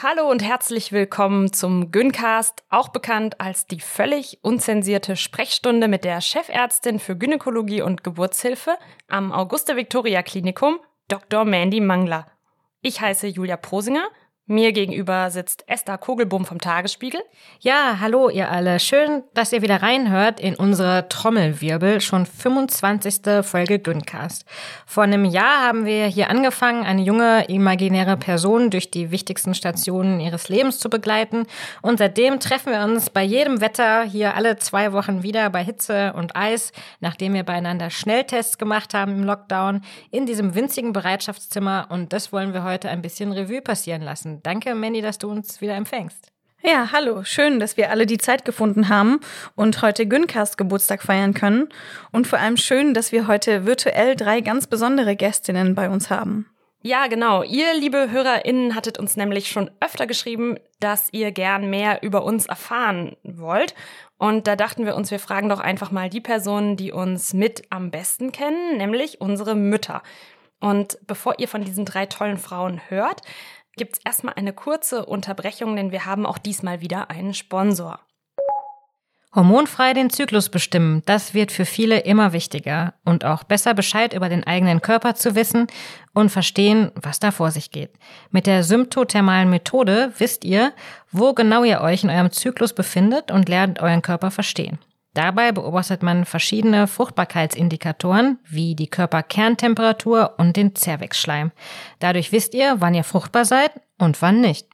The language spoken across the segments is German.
Hallo und herzlich willkommen zum Gyncast, auch bekannt als die völlig unzensierte Sprechstunde mit der Chefärztin für Gynäkologie und Geburtshilfe am Auguste Victoria Klinikum, Dr. Mandy Mangler. Ich heiße Julia Prosinger mir gegenüber sitzt Esther Kogelbum vom Tagesspiegel. Ja, hallo ihr alle. Schön, dass ihr wieder reinhört in unsere Trommelwirbel, schon 25. Folge Güncast. Vor einem Jahr haben wir hier angefangen, eine junge imaginäre Person durch die wichtigsten Stationen ihres Lebens zu begleiten. Und seitdem treffen wir uns bei jedem Wetter hier alle zwei Wochen wieder bei Hitze und Eis, nachdem wir beieinander Schnelltests gemacht haben im Lockdown, in diesem winzigen Bereitschaftszimmer. Und das wollen wir heute ein bisschen Revue passieren lassen. Danke, Mandy, dass du uns wieder empfängst. Ja, hallo. Schön, dass wir alle die Zeit gefunden haben und heute Güncast Geburtstag feiern können. Und vor allem schön, dass wir heute virtuell drei ganz besondere Gästinnen bei uns haben. Ja, genau. Ihr, liebe HörerInnen, hattet uns nämlich schon öfter geschrieben, dass ihr gern mehr über uns erfahren wollt. Und da dachten wir uns, wir fragen doch einfach mal die Personen, die uns mit am besten kennen, nämlich unsere Mütter. Und bevor ihr von diesen drei tollen Frauen hört, gibt es erstmal eine kurze Unterbrechung, denn wir haben auch diesmal wieder einen Sponsor. Hormonfrei den Zyklus bestimmen, das wird für viele immer wichtiger und auch besser Bescheid über den eigenen Körper zu wissen und verstehen, was da vor sich geht. Mit der symptothermalen Methode wisst ihr, wo genau ihr euch in eurem Zyklus befindet und lernt euren Körper verstehen. Dabei beobachtet man verschiedene Fruchtbarkeitsindikatoren wie die Körperkerntemperatur und den Zervixschleim. Dadurch wisst ihr, wann ihr fruchtbar seid und wann nicht.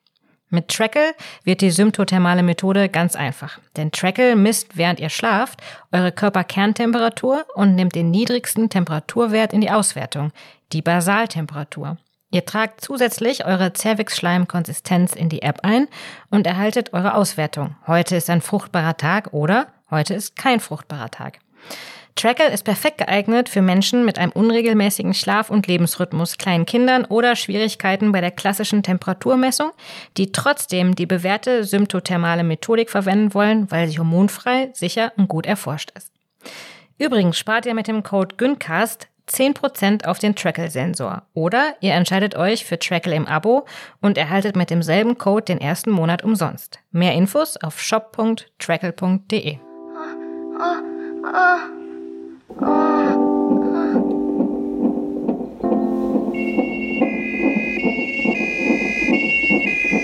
Mit Trackle wird die symptothermale Methode ganz einfach. Denn Trackle misst, während ihr schlaft, eure Körperkerntemperatur und nimmt den niedrigsten Temperaturwert in die Auswertung, die Basaltemperatur. Ihr tragt zusätzlich eure Cervix-Schleim-Konsistenz in die App ein und erhaltet eure Auswertung. Heute ist ein fruchtbarer Tag oder Heute ist kein fruchtbarer Tag. Trackle ist perfekt geeignet für Menschen mit einem unregelmäßigen Schlaf- und Lebensrhythmus, kleinen Kindern oder Schwierigkeiten bei der klassischen Temperaturmessung, die trotzdem die bewährte symptothermale Methodik verwenden wollen, weil sie hormonfrei, sicher und gut erforscht ist. Übrigens spart ihr mit dem Code GYNCAST 10% auf den Trackle-Sensor. Oder ihr entscheidet euch für Trackle im Abo und erhaltet mit demselben Code den ersten Monat umsonst. Mehr Infos auf shop.trackle.de.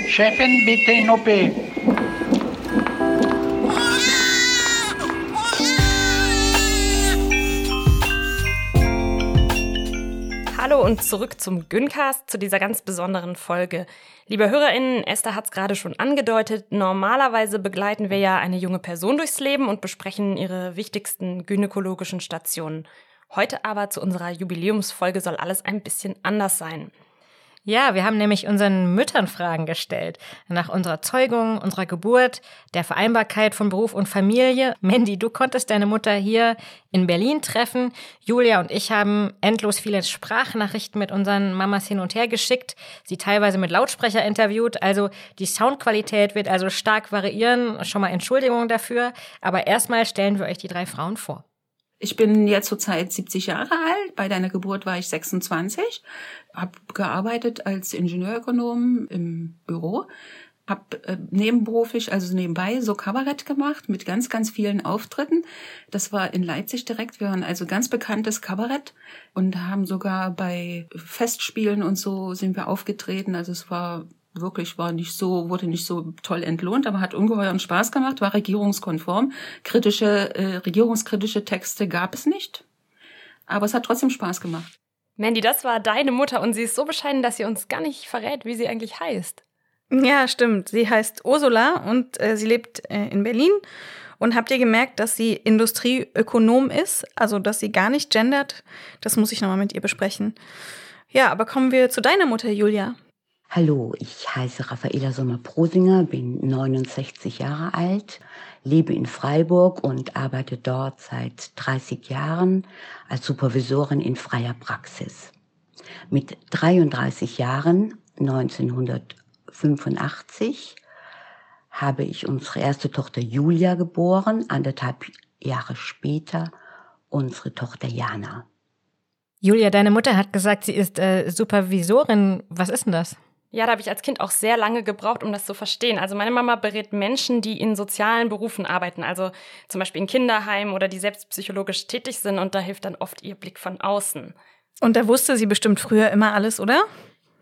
Chefin, bitte in OP. Hallo und zurück zum Gyncast, zu dieser ganz besonderen Folge. Liebe HörerInnen, Esther hat es gerade schon angedeutet, normalerweise begleiten wir ja eine junge Person durchs Leben und besprechen ihre wichtigsten gynäkologischen Stationen. Heute aber zu unserer Jubiläumsfolge soll alles ein bisschen anders sein. Ja, wir haben nämlich unseren Müttern Fragen gestellt. Nach unserer Zeugung, unserer Geburt, der Vereinbarkeit von Beruf und Familie. Mandy, du konntest deine Mutter hier in Berlin treffen. Julia und ich haben endlos viele Sprachnachrichten mit unseren Mamas hin und her geschickt, sie teilweise mit Lautsprecher interviewt. Also die Soundqualität wird also stark variieren. Schon mal Entschuldigung dafür. Aber erstmal stellen wir euch die drei Frauen vor. Ich bin jetzt zurzeit 70 Jahre alt. Bei deiner Geburt war ich 26. Habe gearbeitet als Ingenieurökonom im Büro. Hab äh, nebenberuflich, also nebenbei, so Kabarett gemacht mit ganz, ganz vielen Auftritten. Das war in Leipzig direkt. Wir waren also ganz bekanntes Kabarett und haben sogar bei Festspielen und so sind wir aufgetreten. Also es war wirklich war nicht so, wurde nicht so toll entlohnt, aber hat ungeheuren Spaß gemacht, war regierungskonform. Kritische, äh, regierungskritische Texte gab es nicht. Aber es hat trotzdem Spaß gemacht. Mandy, das war deine Mutter und sie ist so bescheiden, dass sie uns gar nicht verrät, wie sie eigentlich heißt. Ja, stimmt. Sie heißt Ursula und äh, sie lebt äh, in Berlin. Und habt ihr gemerkt, dass sie Industrieökonom ist? Also, dass sie gar nicht gendert? Das muss ich nochmal mit ihr besprechen. Ja, aber kommen wir zu deiner Mutter, Julia. Hallo, ich heiße Raffaela Sommer-Prosinger, bin 69 Jahre alt, lebe in Freiburg und arbeite dort seit 30 Jahren als Supervisorin in freier Praxis. Mit 33 Jahren, 1985, habe ich unsere erste Tochter Julia geboren, anderthalb Jahre später unsere Tochter Jana. Julia, deine Mutter hat gesagt, sie ist äh, Supervisorin. Was ist denn das? Ja, da habe ich als Kind auch sehr lange gebraucht, um das zu verstehen. Also meine Mama berät Menschen, die in sozialen Berufen arbeiten, also zum Beispiel in Kinderheimen oder die selbst psychologisch tätig sind und da hilft dann oft ihr Blick von außen. Und da wusste sie bestimmt früher immer alles, oder?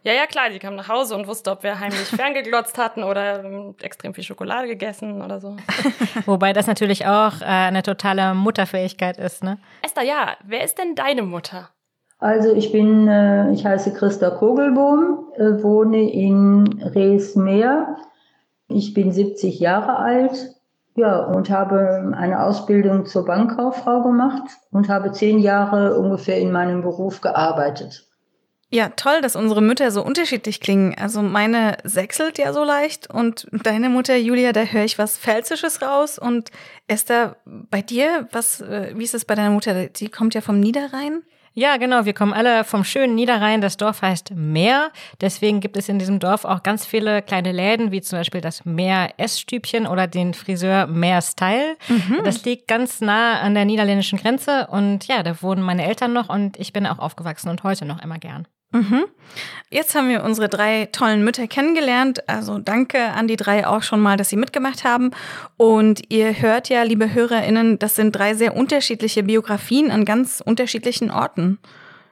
Ja, ja, klar, die kam nach Hause und wusste, ob wir heimlich ferngeglotzt hatten oder ähm, extrem viel Schokolade gegessen oder so. Wobei das natürlich auch äh, eine totale Mutterfähigkeit ist, ne? Esther, ja, wer ist denn deine Mutter? Also ich bin, äh, ich heiße Christa Kogelbohm, äh, wohne in Reesmeer. Ich bin 70 Jahre alt, ja, und habe eine Ausbildung zur Bankkauffrau gemacht und habe zehn Jahre ungefähr in meinem Beruf gearbeitet. Ja, toll, dass unsere Mütter so unterschiedlich klingen. Also meine sechselt ja so leicht und deine Mutter Julia, da höre ich was Pfälzisches raus. Und Esther, bei dir, was, äh, wie ist es bei deiner Mutter? Die kommt ja vom Niederrhein. Ja, genau. Wir kommen alle vom schönen Niederrhein. Das Dorf heißt Meer. Deswegen gibt es in diesem Dorf auch ganz viele kleine Läden, wie zum Beispiel das Meer Essstübchen oder den Friseur Meer Style. Mhm. Das liegt ganz nah an der niederländischen Grenze. Und ja, da wohnen meine Eltern noch und ich bin auch aufgewachsen und heute noch immer gern. Mhm. Jetzt haben wir unsere drei tollen Mütter kennengelernt. Also danke an die drei auch schon mal, dass sie mitgemacht haben. Und ihr hört ja, liebe HörerInnen, das sind drei sehr unterschiedliche Biografien an ganz unterschiedlichen Orten.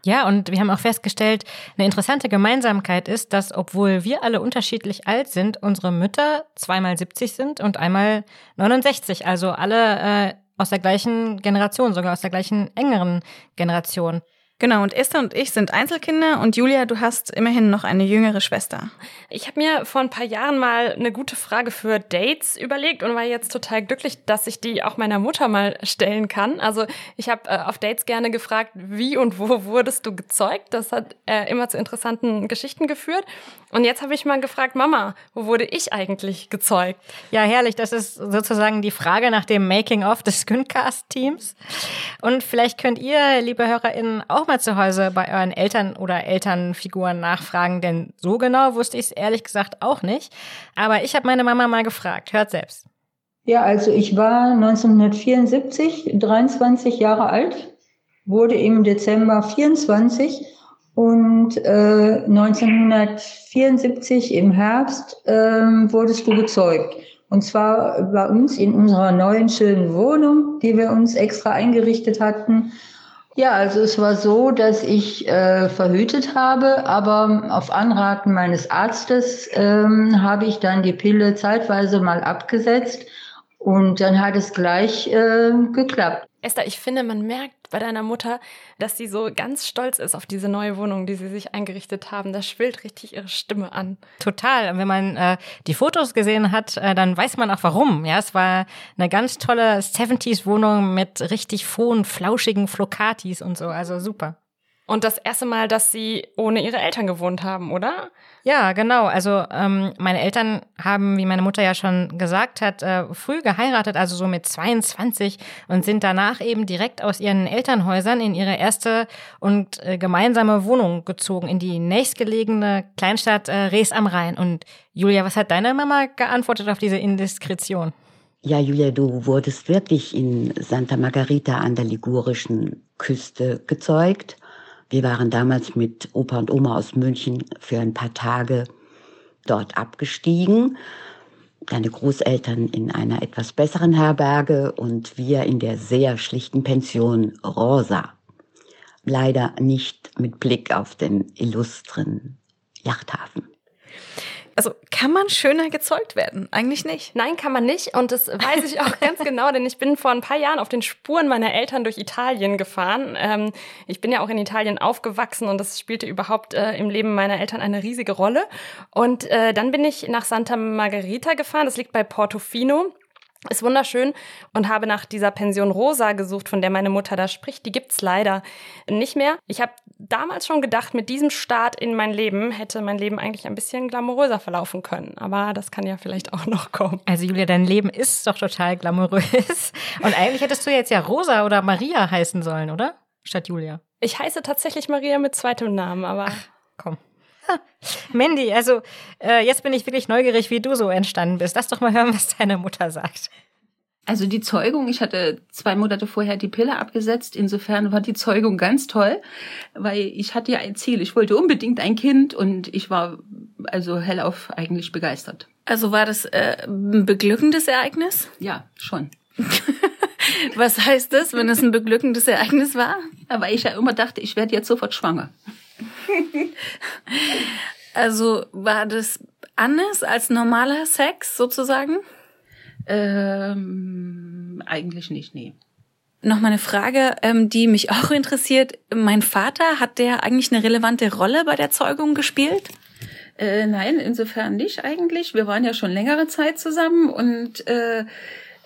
Ja, und wir haben auch festgestellt, eine interessante Gemeinsamkeit ist, dass obwohl wir alle unterschiedlich alt sind, unsere Mütter zweimal 70 sind und einmal 69, also alle äh, aus der gleichen Generation, sogar aus der gleichen engeren Generation. Genau, und Esther und ich sind Einzelkinder und Julia, du hast immerhin noch eine jüngere Schwester. Ich habe mir vor ein paar Jahren mal eine gute Frage für Dates überlegt und war jetzt total glücklich, dass ich die auch meiner Mutter mal stellen kann. Also ich habe äh, auf Dates gerne gefragt, wie und wo wurdest du gezeugt? Das hat äh, immer zu interessanten Geschichten geführt. Und jetzt habe ich mal gefragt, Mama, wo wurde ich eigentlich gezeugt? Ja, herrlich. Das ist sozusagen die Frage nach dem Making-of des Güncast-Teams. Und vielleicht könnt ihr, liebe HörerInnen, auch mal zu Hause bei euren Eltern oder Elternfiguren nachfragen, denn so genau wusste ich es ehrlich gesagt auch nicht. Aber ich habe meine Mama mal gefragt. Hört selbst. Ja, also ich war 1974 23 Jahre alt, wurde im Dezember 24 und äh, 1974 im Herbst äh, wurdest du gezeugt. Und zwar bei uns in unserer neuen schönen Wohnung, die wir uns extra eingerichtet hatten. Ja, also es war so, dass ich äh, verhütet habe, aber auf Anraten meines Arztes ähm, habe ich dann die Pille zeitweise mal abgesetzt und dann hat es gleich äh, geklappt. Esther, ich finde, man merkt bei deiner Mutter, dass sie so ganz stolz ist auf diese neue Wohnung, die sie sich eingerichtet haben. Da schwillt richtig ihre Stimme an. Total. Und wenn man äh, die Fotos gesehen hat, äh, dann weiß man auch warum. Ja, es war eine ganz tolle 70s-Wohnung mit richtig hohen, flauschigen Flocatis und so. Also super. Und das erste Mal, dass sie ohne ihre Eltern gewohnt haben, oder? Ja, genau. Also ähm, meine Eltern haben, wie meine Mutter ja schon gesagt hat, äh, früh geheiratet, also so mit 22 und sind danach eben direkt aus ihren Elternhäusern in ihre erste und äh, gemeinsame Wohnung gezogen, in die nächstgelegene Kleinstadt äh, Rees am Rhein. Und Julia, was hat deine Mama geantwortet auf diese Indiskretion? Ja, Julia, du wurdest wirklich in Santa Margarita an der ligurischen Küste gezeugt. Wir waren damals mit Opa und Oma aus München für ein paar Tage dort abgestiegen. Deine Großeltern in einer etwas besseren Herberge und wir in der sehr schlichten Pension Rosa. Leider nicht mit Blick auf den illustren Yachthafen. Also kann man schöner gezeugt werden? Eigentlich nicht. Nein, kann man nicht. Und das weiß ich auch ganz genau, denn ich bin vor ein paar Jahren auf den Spuren meiner Eltern durch Italien gefahren. Ähm, ich bin ja auch in Italien aufgewachsen und das spielte überhaupt äh, im Leben meiner Eltern eine riesige Rolle. Und äh, dann bin ich nach Santa Margherita gefahren. Das liegt bei Portofino. Ist wunderschön und habe nach dieser Pension Rosa gesucht, von der meine Mutter da spricht. Die gibt's leider nicht mehr. Ich habe damals schon gedacht, mit diesem Start in mein Leben hätte mein Leben eigentlich ein bisschen glamouröser verlaufen können. Aber das kann ja vielleicht auch noch kommen. Also Julia, dein Leben ist doch total glamourös. Und eigentlich hättest du jetzt ja Rosa oder Maria heißen sollen, oder? Statt Julia. Ich heiße tatsächlich Maria mit zweitem Namen, aber. Ach, komm. Mandy, also äh, jetzt bin ich wirklich neugierig, wie du so entstanden bist. Lass doch mal hören, was deine Mutter sagt. Also die Zeugung, ich hatte zwei Monate vorher die Pille abgesetzt. Insofern war die Zeugung ganz toll, weil ich hatte ja ein Ziel. Ich wollte unbedingt ein Kind und ich war also hellauf eigentlich begeistert. Also war das äh, ein beglückendes Ereignis? Ja, schon. Was heißt das, wenn es ein beglückendes Ereignis war? Ja, weil ich ja immer dachte, ich werde jetzt sofort schwanger. Also war das anders als normaler Sex sozusagen? Ähm, eigentlich nicht, nee. Noch mal eine Frage, ähm, die mich auch interessiert. Mein Vater, hat der eigentlich eine relevante Rolle bei der Zeugung gespielt? Äh, nein, insofern nicht eigentlich. Wir waren ja schon längere Zeit zusammen und äh,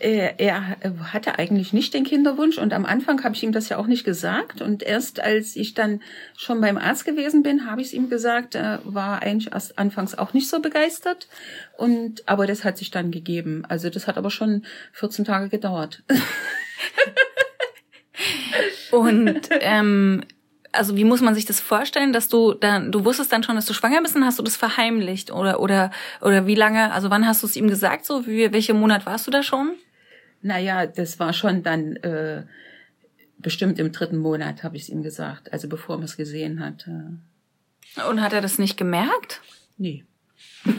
er, er hatte eigentlich nicht den Kinderwunsch und am Anfang habe ich ihm das ja auch nicht gesagt und erst als ich dann schon beim Arzt gewesen bin, habe ich es ihm gesagt. Er war eigentlich erst anfangs auch nicht so begeistert und aber das hat sich dann gegeben. Also das hat aber schon 14 Tage gedauert. Und ähm, also wie muss man sich das vorstellen, dass du dann, du wusstest dann schon, dass du schwanger bist und hast du das verheimlicht oder oder oder wie lange, also wann hast du es ihm gesagt, so wie welcher Monat warst du da schon? Naja, das war schon dann äh, bestimmt im dritten Monat, habe ich es ihm gesagt, also bevor man es gesehen hat. Und hat er das nicht gemerkt? Nee.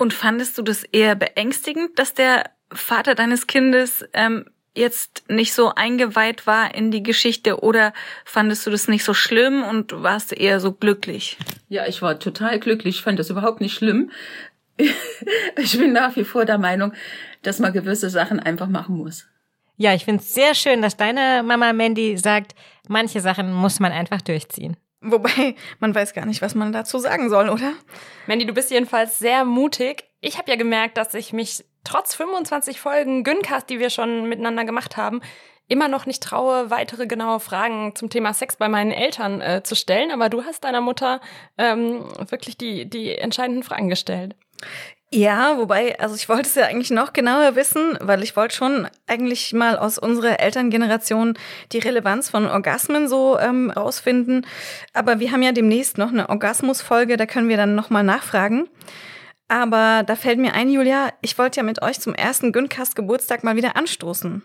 Und fandest du das eher beängstigend, dass der Vater deines Kindes ähm, jetzt nicht so eingeweiht war in die Geschichte oder fandest du das nicht so schlimm und warst du eher so glücklich? Ja, ich war total glücklich. Ich fand das überhaupt nicht schlimm. Ich bin nach wie vor der Meinung, dass man gewisse Sachen einfach machen muss. Ja, ich finde es sehr schön, dass deine Mama Mandy sagt, manche Sachen muss man einfach durchziehen. Wobei, man weiß gar nicht, was man dazu sagen soll, oder? Mandy, du bist jedenfalls sehr mutig. Ich habe ja gemerkt, dass ich mich trotz 25 Folgen Güncast, die wir schon miteinander gemacht haben, immer noch nicht traue, weitere genaue Fragen zum Thema Sex bei meinen Eltern äh, zu stellen. Aber du hast deiner Mutter ähm, wirklich die, die entscheidenden Fragen gestellt. Ja, wobei, also ich wollte es ja eigentlich noch genauer wissen, weil ich wollte schon eigentlich mal aus unserer Elterngeneration die Relevanz von Orgasmen so ähm, rausfinden. Aber wir haben ja demnächst noch eine Orgasmusfolge, da können wir dann nochmal nachfragen. Aber da fällt mir ein, Julia, ich wollte ja mit euch zum ersten Güncast Geburtstag mal wieder anstoßen.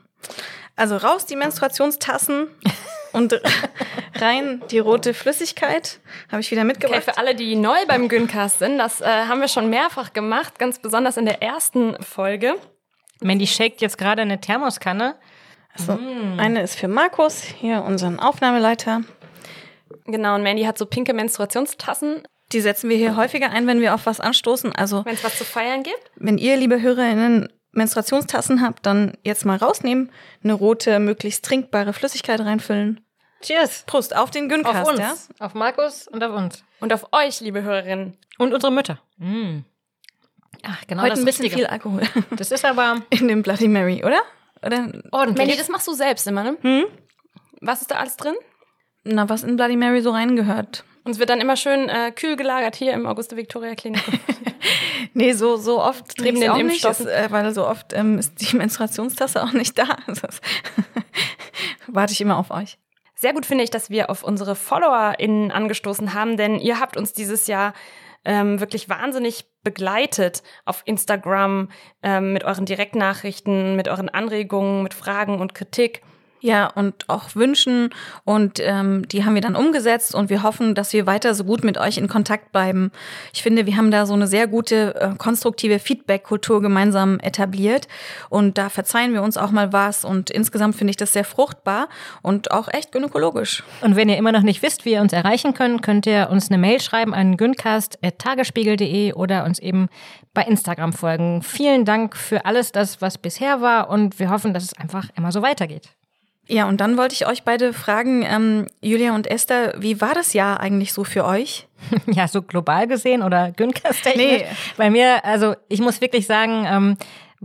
Also raus die Menstruationstassen und rein die rote Flüssigkeit. Habe ich wieder mitgebracht. Okay, für alle, die neu beim Güncast sind, das äh, haben wir schon mehrfach gemacht, ganz besonders in der ersten Folge. Mandy shakt jetzt gerade eine Thermoskanne. Also, Eine ist für Markus, hier unseren Aufnahmeleiter. Genau, und Mandy hat so pinke Menstruationstassen. Die setzen wir hier häufiger ein, wenn wir auf was anstoßen. Also Wenn es was zu feiern gibt. wenn ihr, liebe HörerInnen, Menstruationstassen habt, dann jetzt mal rausnehmen, eine rote, möglichst trinkbare Flüssigkeit reinfüllen. Cheers. Prost auf den Auf Güncast, uns. ja? Auf Markus und auf uns. Und auf euch, liebe Hörerinnen. Und unsere Mütter. Mm. Ach, genau Heute das ein bisschen Richtige. viel Alkohol Das ist aber in dem Bloody Mary, oder? Oder? ordentlich. Mandy, das machst du selbst immer, ne? Hm? Was ist da alles drin? Na, was in Bloody Mary so reingehört? Und es wird dann immer schön äh, kühl gelagert hier im Auguste Victoria Klinik. Nee, so, so oft Neben den Impfstoffen. äh, weil so oft ähm, ist die Menstruationstasse auch nicht da. Warte ich immer auf euch. Sehr gut finde ich, dass wir auf unsere FollowerInnen angestoßen haben, denn ihr habt uns dieses Jahr ähm, wirklich wahnsinnig begleitet auf Instagram ähm, mit euren Direktnachrichten, mit euren Anregungen, mit Fragen und Kritik. Ja, und auch Wünschen. Und ähm, die haben wir dann umgesetzt und wir hoffen, dass wir weiter so gut mit euch in Kontakt bleiben. Ich finde, wir haben da so eine sehr gute, äh, konstruktive Feedback-Kultur gemeinsam etabliert. Und da verzeihen wir uns auch mal was. Und insgesamt finde ich das sehr fruchtbar und auch echt gynäkologisch. Und wenn ihr immer noch nicht wisst, wie ihr uns erreichen könnt, könnt ihr uns eine Mail schreiben an güncast.tagesspiegel.de oder uns eben bei Instagram folgen. Vielen Dank für alles das, was bisher war und wir hoffen, dass es einfach immer so weitergeht. Ja, und dann wollte ich euch beide fragen, ähm, Julia und Esther, wie war das Jahr eigentlich so für euch? Ja, so global gesehen oder Güncast-technisch. Nee. Bei mir, also ich muss wirklich sagen, ähm,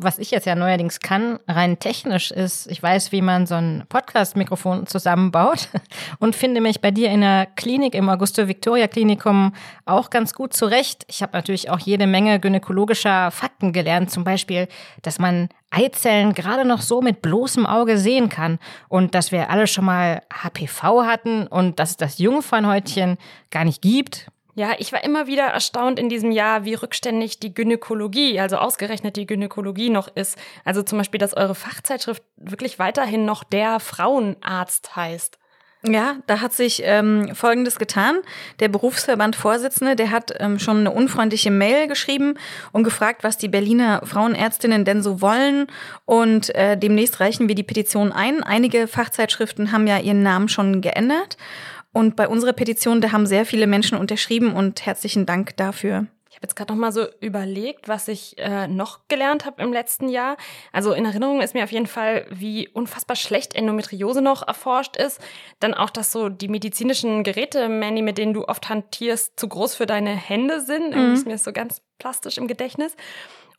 was ich jetzt ja neuerdings kann, rein technisch ist, ich weiß, wie man so ein Podcast-Mikrofon zusammenbaut und finde mich bei dir in der Klinik im Augusto-Victoria-Klinikum auch ganz gut zurecht. Ich habe natürlich auch jede Menge gynäkologischer Fakten gelernt, zum Beispiel, dass man Eizellen gerade noch so mit bloßem Auge sehen kann und dass wir alle schon mal HPV hatten und dass es das Jungfernhäutchen gar nicht gibt. Ja, ich war immer wieder erstaunt in diesem Jahr, wie rückständig die Gynäkologie, also ausgerechnet die Gynäkologie noch ist. Also zum Beispiel, dass eure Fachzeitschrift wirklich weiterhin noch der Frauenarzt heißt. Ja, da hat sich ähm, Folgendes getan. Der Berufsverband-Vorsitzende, der hat ähm, schon eine unfreundliche Mail geschrieben und gefragt, was die Berliner Frauenärztinnen denn so wollen. Und äh, demnächst reichen wir die Petition ein. Einige Fachzeitschriften haben ja ihren Namen schon geändert. Und bei unserer Petition, da haben sehr viele Menschen unterschrieben und herzlichen Dank dafür. Ich habe jetzt gerade noch mal so überlegt, was ich äh, noch gelernt habe im letzten Jahr. Also in Erinnerung ist mir auf jeden Fall, wie unfassbar schlecht Endometriose noch erforscht ist. Dann auch, dass so die medizinischen Geräte, Manny, mit denen du oft hantierst, zu groß für deine Hände sind. Irgendwie Mhm. ist mir so ganz plastisch im Gedächtnis.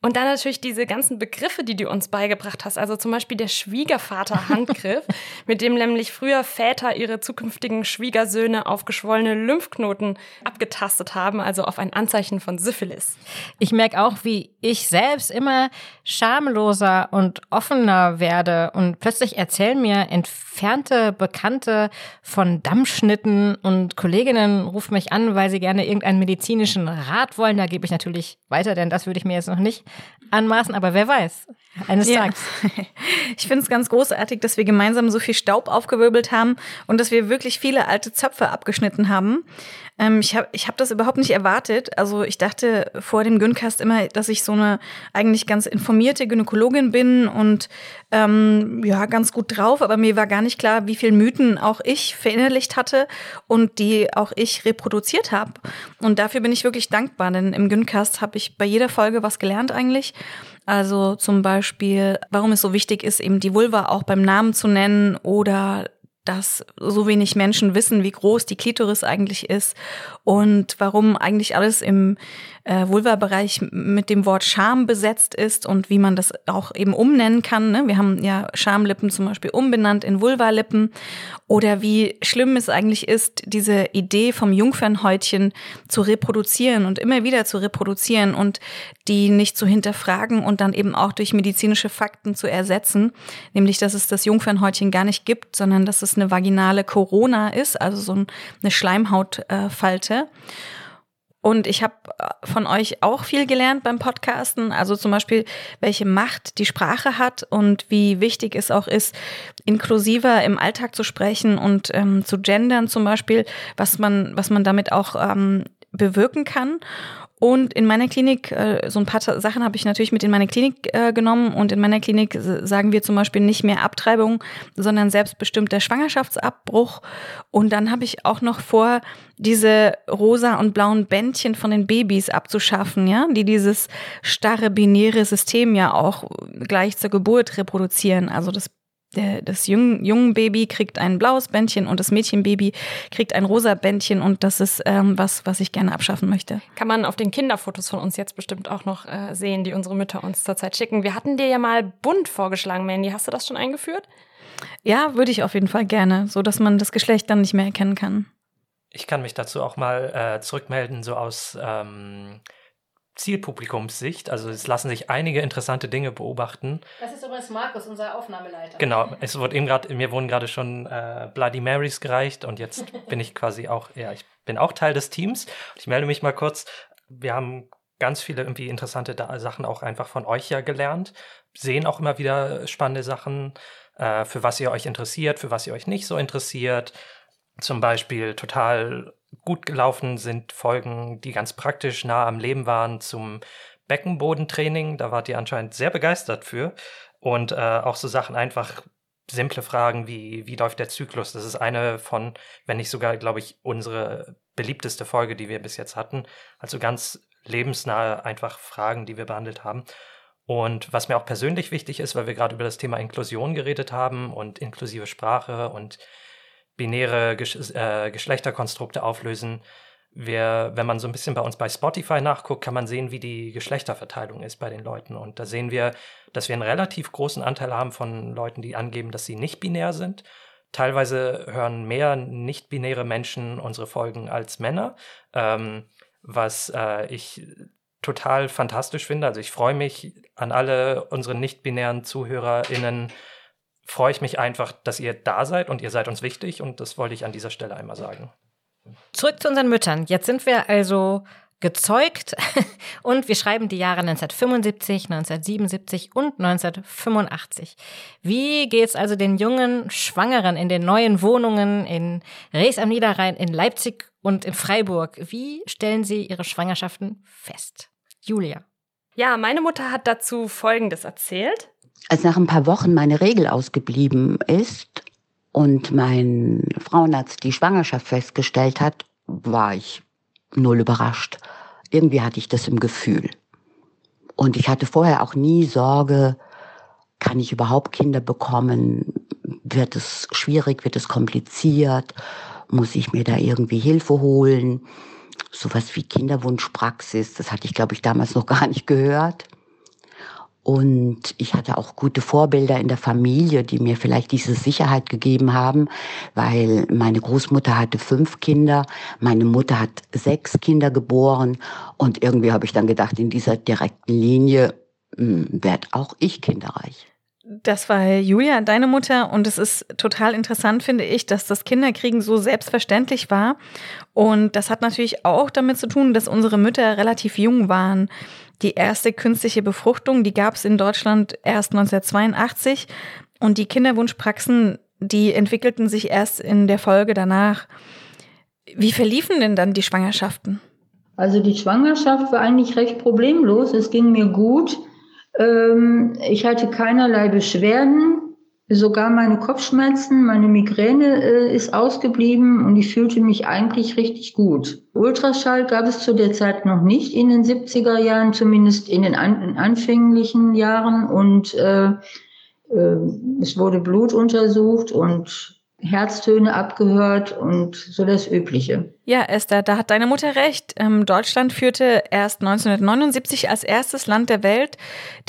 Und dann natürlich diese ganzen Begriffe, die du uns beigebracht hast. Also zum Beispiel der Schwiegervater-Handgriff, mit dem nämlich früher Väter ihre zukünftigen Schwiegersöhne auf geschwollene Lymphknoten abgetastet haben, also auf ein Anzeichen von Syphilis. Ich merke auch, wie ich selbst immer schamloser und offener werde und plötzlich erzählen mir entfernte Bekannte von Dammschnitten und Kolleginnen rufen mich an, weil sie gerne irgendeinen medizinischen Rat wollen. Da gebe ich natürlich weiter, denn das würde ich mir jetzt noch nicht anmaßen, aber wer weiß, eines Ja. Tages. Ich finde es ganz großartig, dass wir gemeinsam so viel Staub aufgewirbelt haben und dass wir wirklich viele alte Zöpfe abgeschnitten haben. Ähm, ich habe ich hab das überhaupt nicht erwartet. Also ich dachte vor dem Gyncast immer, dass ich so eine eigentlich ganz informierte Gynäkologin bin und ähm, ja, ganz gut drauf, aber mir war gar nicht klar, wie viel Mythen auch ich verinnerlicht hatte und die auch ich reproduziert habe. Und dafür bin ich wirklich dankbar, denn im Gyncast habe ich bei jeder Folge was gelernt eigentlich. Also zum Beispiel, warum es so wichtig ist, eben die Vulva auch beim Namen zu nennen oder dass so wenig Menschen wissen, wie groß die Klitoris eigentlich ist und warum eigentlich alles im äh, Vulva-Bereich mit dem Wort Scham besetzt ist und wie man das auch eben umnennen kann. Ne? Wir haben ja Schamlippen zum Beispiel umbenannt in Vulvalippen oder wie schlimm es eigentlich ist, diese Idee vom Jungfernhäutchen zu reproduzieren und immer wieder zu reproduzieren und die nicht zu hinterfragen und dann eben auch durch medizinische Fakten zu ersetzen, nämlich dass es das Jungfernhäutchen gar nicht gibt, sondern dass es eine vaginale Corona ist, also so ein- eine Schleimhautfalte. Und ich habe von euch auch viel gelernt beim Podcasten. Also zum Beispiel, welche Macht die Sprache hat und wie wichtig es auch ist, inklusiver im Alltag zu sprechen und ähm, zu gendern zum Beispiel, was man, was man damit auch ähm, bewirken kann. Und in meiner Klinik, äh, so ein paar Sachen habe ich natürlich mit in meine Klinik äh, genommen. Und in meiner Klinik sagen wir zum Beispiel nicht mehr Abtreibung, sondern selbstbestimmter Schwangerschaftsabbruch. Und dann habe ich auch noch vor, diese rosa und blauen Bändchen von den Babys abzuschaffen, ja, die dieses starre binäre System ja auch gleich zur Geburt reproduzieren. Also das der, das jungen, jungen Baby kriegt ein blaues Bändchen und das Mädchenbaby kriegt ein rosa Bändchen und das ist ähm, was, was ich gerne abschaffen möchte. Kann man auf den Kinderfotos von uns jetzt bestimmt auch noch äh, sehen, die unsere Mütter uns zurzeit schicken. Wir hatten dir ja mal bunt vorgeschlagen, Mandy. Hast du das schon eingeführt? Ja, würde ich auf jeden Fall gerne, so dass man das Geschlecht dann nicht mehr erkennen kann. Ich kann mich dazu auch mal äh, zurückmelden, so aus ähm, Zielpublikumssicht. Also es lassen sich einige interessante Dinge beobachten. Das ist übrigens Markus, unser Aufnahmeleiter. Genau, es wurde eben gerade, mir wurden gerade schon äh, Bloody Marys gereicht und jetzt bin ich quasi auch, ja, ich bin auch Teil des Teams. Ich melde mich mal kurz. Wir haben ganz viele irgendwie interessante Sachen auch einfach von euch ja gelernt, sehen auch immer wieder spannende Sachen, äh, für was ihr euch interessiert, für was ihr euch nicht so interessiert. Zum Beispiel total gut gelaufen sind Folgen, die ganz praktisch nah am Leben waren zum Beckenbodentraining. Da wart ihr anscheinend sehr begeistert für. Und äh, auch so Sachen einfach simple Fragen wie, wie läuft der Zyklus? Das ist eine von, wenn nicht sogar, glaube ich, unsere beliebteste Folge, die wir bis jetzt hatten. Also ganz lebensnahe einfach Fragen, die wir behandelt haben. Und was mir auch persönlich wichtig ist, weil wir gerade über das Thema Inklusion geredet haben und inklusive Sprache und binäre Gesch äh, Geschlechterkonstrukte auflösen. Wir, wenn man so ein bisschen bei uns bei Spotify nachguckt, kann man sehen, wie die Geschlechterverteilung ist bei den Leuten. Und da sehen wir, dass wir einen relativ großen Anteil haben von Leuten, die angeben, dass sie nicht binär sind. Teilweise hören mehr nicht-binäre Menschen unsere Folgen als Männer, ähm, was äh, ich total fantastisch finde. Also ich freue mich an alle unsere nicht-binären ZuhörerInnen, freue ich mich einfach, dass ihr da seid und ihr seid uns wichtig und das wollte ich an dieser Stelle einmal sagen. Zurück zu unseren Müttern. Jetzt sind wir also gezeugt und wir schreiben die Jahre 1975, 1977 und 1985. Wie geht's also den jungen Schwangeren in den neuen Wohnungen in Rees am Niederrhein, in Leipzig und in Freiburg? Wie stellen sie ihre Schwangerschaften fest? Julia. Ja, meine Mutter hat dazu Folgendes erzählt. Als nach ein paar Wochen meine Regel ausgeblieben ist und mein Frauenarzt die Schwangerschaft festgestellt hat, war ich null überrascht. Irgendwie hatte ich das im Gefühl. Und ich hatte vorher auch nie Sorge, kann ich überhaupt Kinder bekommen? Wird es schwierig? Wird es kompliziert? Muss ich mir da irgendwie Hilfe holen? Sowas wie Kinderwunschpraxis, das hatte ich, glaube ich, damals noch gar nicht gehört. Und ich hatte auch gute Vorbilder in der Familie, die mir vielleicht diese Sicherheit gegeben haben, weil meine Großmutter hatte fünf Kinder, meine Mutter hat sechs Kinder geboren und irgendwie habe ich dann gedacht, in dieser direkten Linie hm, werde auch ich kinderreich. Das war Julia, deine Mutter, und es ist total interessant, finde ich, dass das Kinderkriegen so selbstverständlich war. Und das hat natürlich auch damit zu tun, dass unsere Mütter relativ jung waren. Die erste künstliche Befruchtung, die gab es in Deutschland erst 1982 und die Kinderwunschpraxen, die entwickelten sich erst in der Folge danach. Wie verliefen denn dann die Schwangerschaften? Also die Schwangerschaft war eigentlich recht problemlos. Es ging mir gut. Ähm, ich hatte keinerlei Beschwerden. Sogar meine Kopfschmerzen, meine Migräne äh, ist ausgeblieben und ich fühlte mich eigentlich richtig gut. Ultraschall gab es zu der Zeit noch nicht in den 70er Jahren, zumindest in den an, in anfänglichen Jahren. Und äh, äh, es wurde Blut untersucht und Herztöne abgehört und so das Übliche. Ja, Esther, da hat deine Mutter recht. Ähm, Deutschland führte erst 1979 als erstes Land der Welt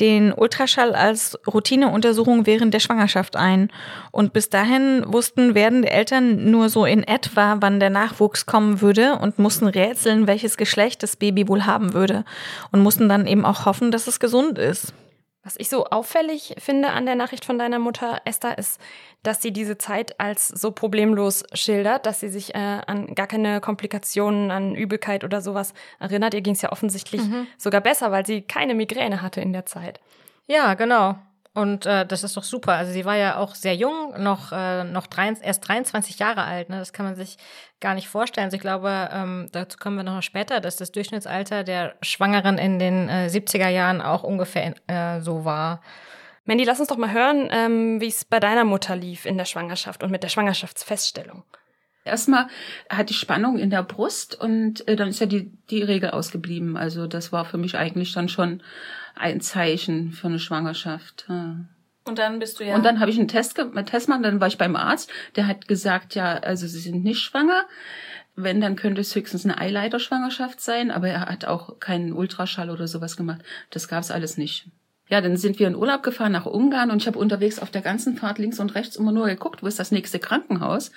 den Ultraschall als Routineuntersuchung während der Schwangerschaft ein. Und bis dahin wussten werdende Eltern nur so in etwa, wann der Nachwuchs kommen würde und mussten rätseln, welches Geschlecht das Baby wohl haben würde. Und mussten dann eben auch hoffen, dass es gesund ist. Was ich so auffällig finde an der Nachricht von deiner Mutter Esther ist, dass sie diese Zeit als so problemlos schildert, dass sie sich äh, an gar keine Komplikationen, an Übelkeit oder sowas erinnert. Ihr ging es ja offensichtlich mhm. sogar besser, weil sie keine Migräne hatte in der Zeit. Ja, genau. Und äh, das ist doch super. Also sie war ja auch sehr jung, noch, äh, noch drei, erst 23 Jahre alt. Ne? Das kann man sich gar nicht vorstellen. Also ich glaube, ähm, dazu kommen wir noch später, dass das Durchschnittsalter der Schwangeren in den äh, 70er Jahren auch ungefähr äh, so war. Mandy, lass uns doch mal hören, ähm, wie es bei deiner Mutter lief in der Schwangerschaft und mit der Schwangerschaftsfeststellung. Erstmal hat die Spannung in der Brust und äh, dann ist ja die, die Regel ausgeblieben. Also das war für mich eigentlich dann schon ein Zeichen für eine Schwangerschaft. Ja. Und dann bist du ja. Und dann habe ich einen Test, einen Test gemacht, dann war ich beim Arzt, der hat gesagt, ja, also sie sind nicht schwanger. Wenn, dann könnte es höchstens eine Eileiterschwangerschaft sein, aber er hat auch keinen Ultraschall oder sowas gemacht. Das gab es alles nicht. Ja, dann sind wir in Urlaub gefahren nach Ungarn und ich habe unterwegs auf der ganzen Fahrt links und rechts immer nur geguckt, wo ist das nächste Krankenhaus,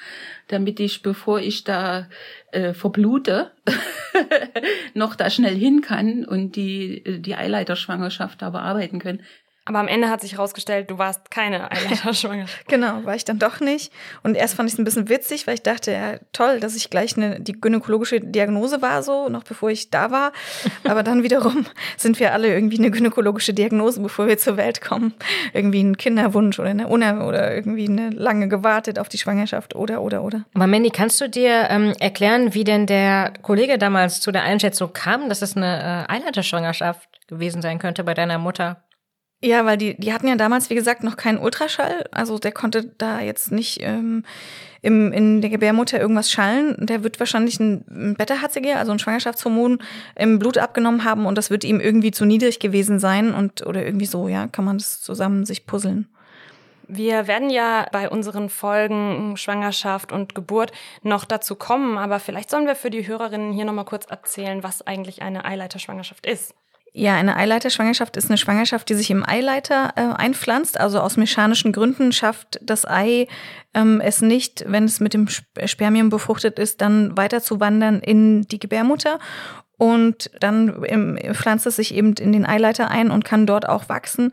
damit ich, bevor ich da äh, verblute, noch da schnell hin kann und die, die Eileiterschwangerschaft da bearbeiten können. Aber am Ende hat sich herausgestellt, du warst keine Eileiterschwangere. genau, war ich dann doch nicht. Und erst fand ich es ein bisschen witzig, weil ich dachte, ja, toll, dass ich gleich eine, die gynäkologische Diagnose war, so, noch bevor ich da war. Aber dann wiederum sind wir alle irgendwie eine gynäkologische Diagnose, bevor wir zur Welt kommen. Irgendwie ein Kinderwunsch oder eine Una oder irgendwie eine lange gewartet auf die Schwangerschaft oder, oder, oder. Aber Mandy, kannst du dir ähm, erklären, wie denn der Kollege damals zu der Einschätzung kam, dass es eine äh, Eileiterschwangerschaft gewesen sein könnte bei deiner Mutter? Ja, weil die, die hatten ja damals, wie gesagt, noch keinen Ultraschall. Also der konnte da jetzt nicht ähm, im, in der Gebärmutter irgendwas schallen. Der wird wahrscheinlich ein Beta-HCG, also ein Schwangerschaftshormon, im Blut abgenommen haben und das wird ihm irgendwie zu niedrig gewesen sein und oder irgendwie so, ja, kann man das zusammen sich puzzeln. Wir werden ja bei unseren Folgen Schwangerschaft und Geburt noch dazu kommen, aber vielleicht sollen wir für die Hörerinnen hier nochmal kurz erzählen, was eigentlich eine Eileiterschwangerschaft ist. Ja, eine Eileiterschwangerschaft ist eine Schwangerschaft, die sich im Eileiter äh, einpflanzt. Also aus mechanischen Gründen schafft das Ei ähm, es nicht, wenn es mit dem Spermium befruchtet ist, dann weiter zu wandern in die Gebärmutter. und dann im, pflanzt es sich eben in den Eileiter ein und kann dort auch wachsen,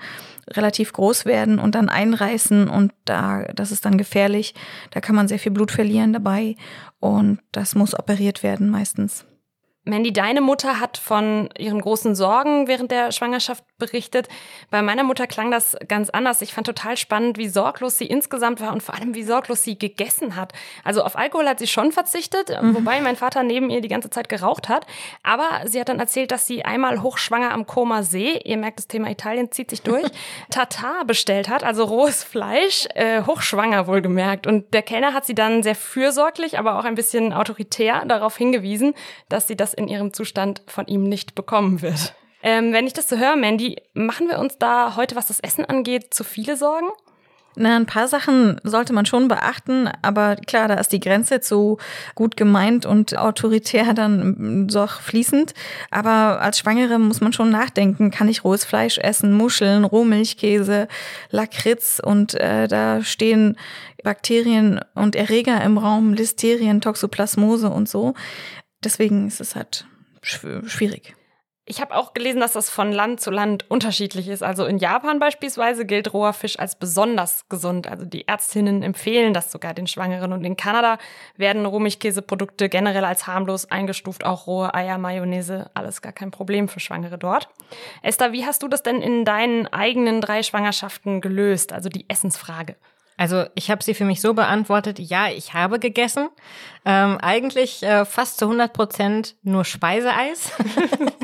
relativ groß werden und dann einreißen und da, das ist dann gefährlich. Da kann man sehr viel Blut verlieren dabei und das muss operiert werden meistens. Mandy, deine Mutter hat von ihren großen Sorgen während der Schwangerschaft berichtet. Bei meiner Mutter klang das ganz anders. Ich fand total spannend, wie sorglos sie insgesamt war und vor allem, wie sorglos sie gegessen hat. Also auf Alkohol hat sie schon verzichtet, mhm. wobei mein Vater neben ihr die ganze Zeit geraucht hat. Aber sie hat dann erzählt, dass sie einmal hochschwanger am Koma See, ihr merkt, das Thema Italien zieht sich durch, Tatar bestellt hat, also rohes Fleisch, äh, hochschwanger wohlgemerkt. Und der Kellner hat sie dann sehr fürsorglich, aber auch ein bisschen autoritär darauf hingewiesen, dass sie das in ihrem Zustand von ihm nicht bekommen wird. Ähm, wenn ich das so höre, Mandy, machen wir uns da heute, was das Essen angeht, zu viele Sorgen? Na, ein paar Sachen sollte man schon beachten, aber klar, da ist die Grenze zu gut gemeint und autoritär dann so fließend. Aber als Schwangere muss man schon nachdenken, kann ich rohes Fleisch essen, Muscheln, Rohmilchkäse, Lakritz und äh, da stehen Bakterien und Erreger im Raum, Listerien, Toxoplasmose und so. Deswegen ist es halt schwierig. Ich habe auch gelesen, dass das von Land zu Land unterschiedlich ist. Also in Japan beispielsweise gilt roher Fisch als besonders gesund. Also die Ärztinnen empfehlen das sogar den Schwangeren. Und in Kanada werden Rohmilchkäseprodukte generell als harmlos eingestuft. Auch rohe Eier, Mayonnaise, alles gar kein Problem für Schwangere dort. Esther, wie hast du das denn in deinen eigenen drei Schwangerschaften gelöst? Also die Essensfrage. Also ich habe sie für mich so beantwortet, ja, ich habe gegessen. Ähm, eigentlich äh, fast zu 100 Prozent nur Speiseeis.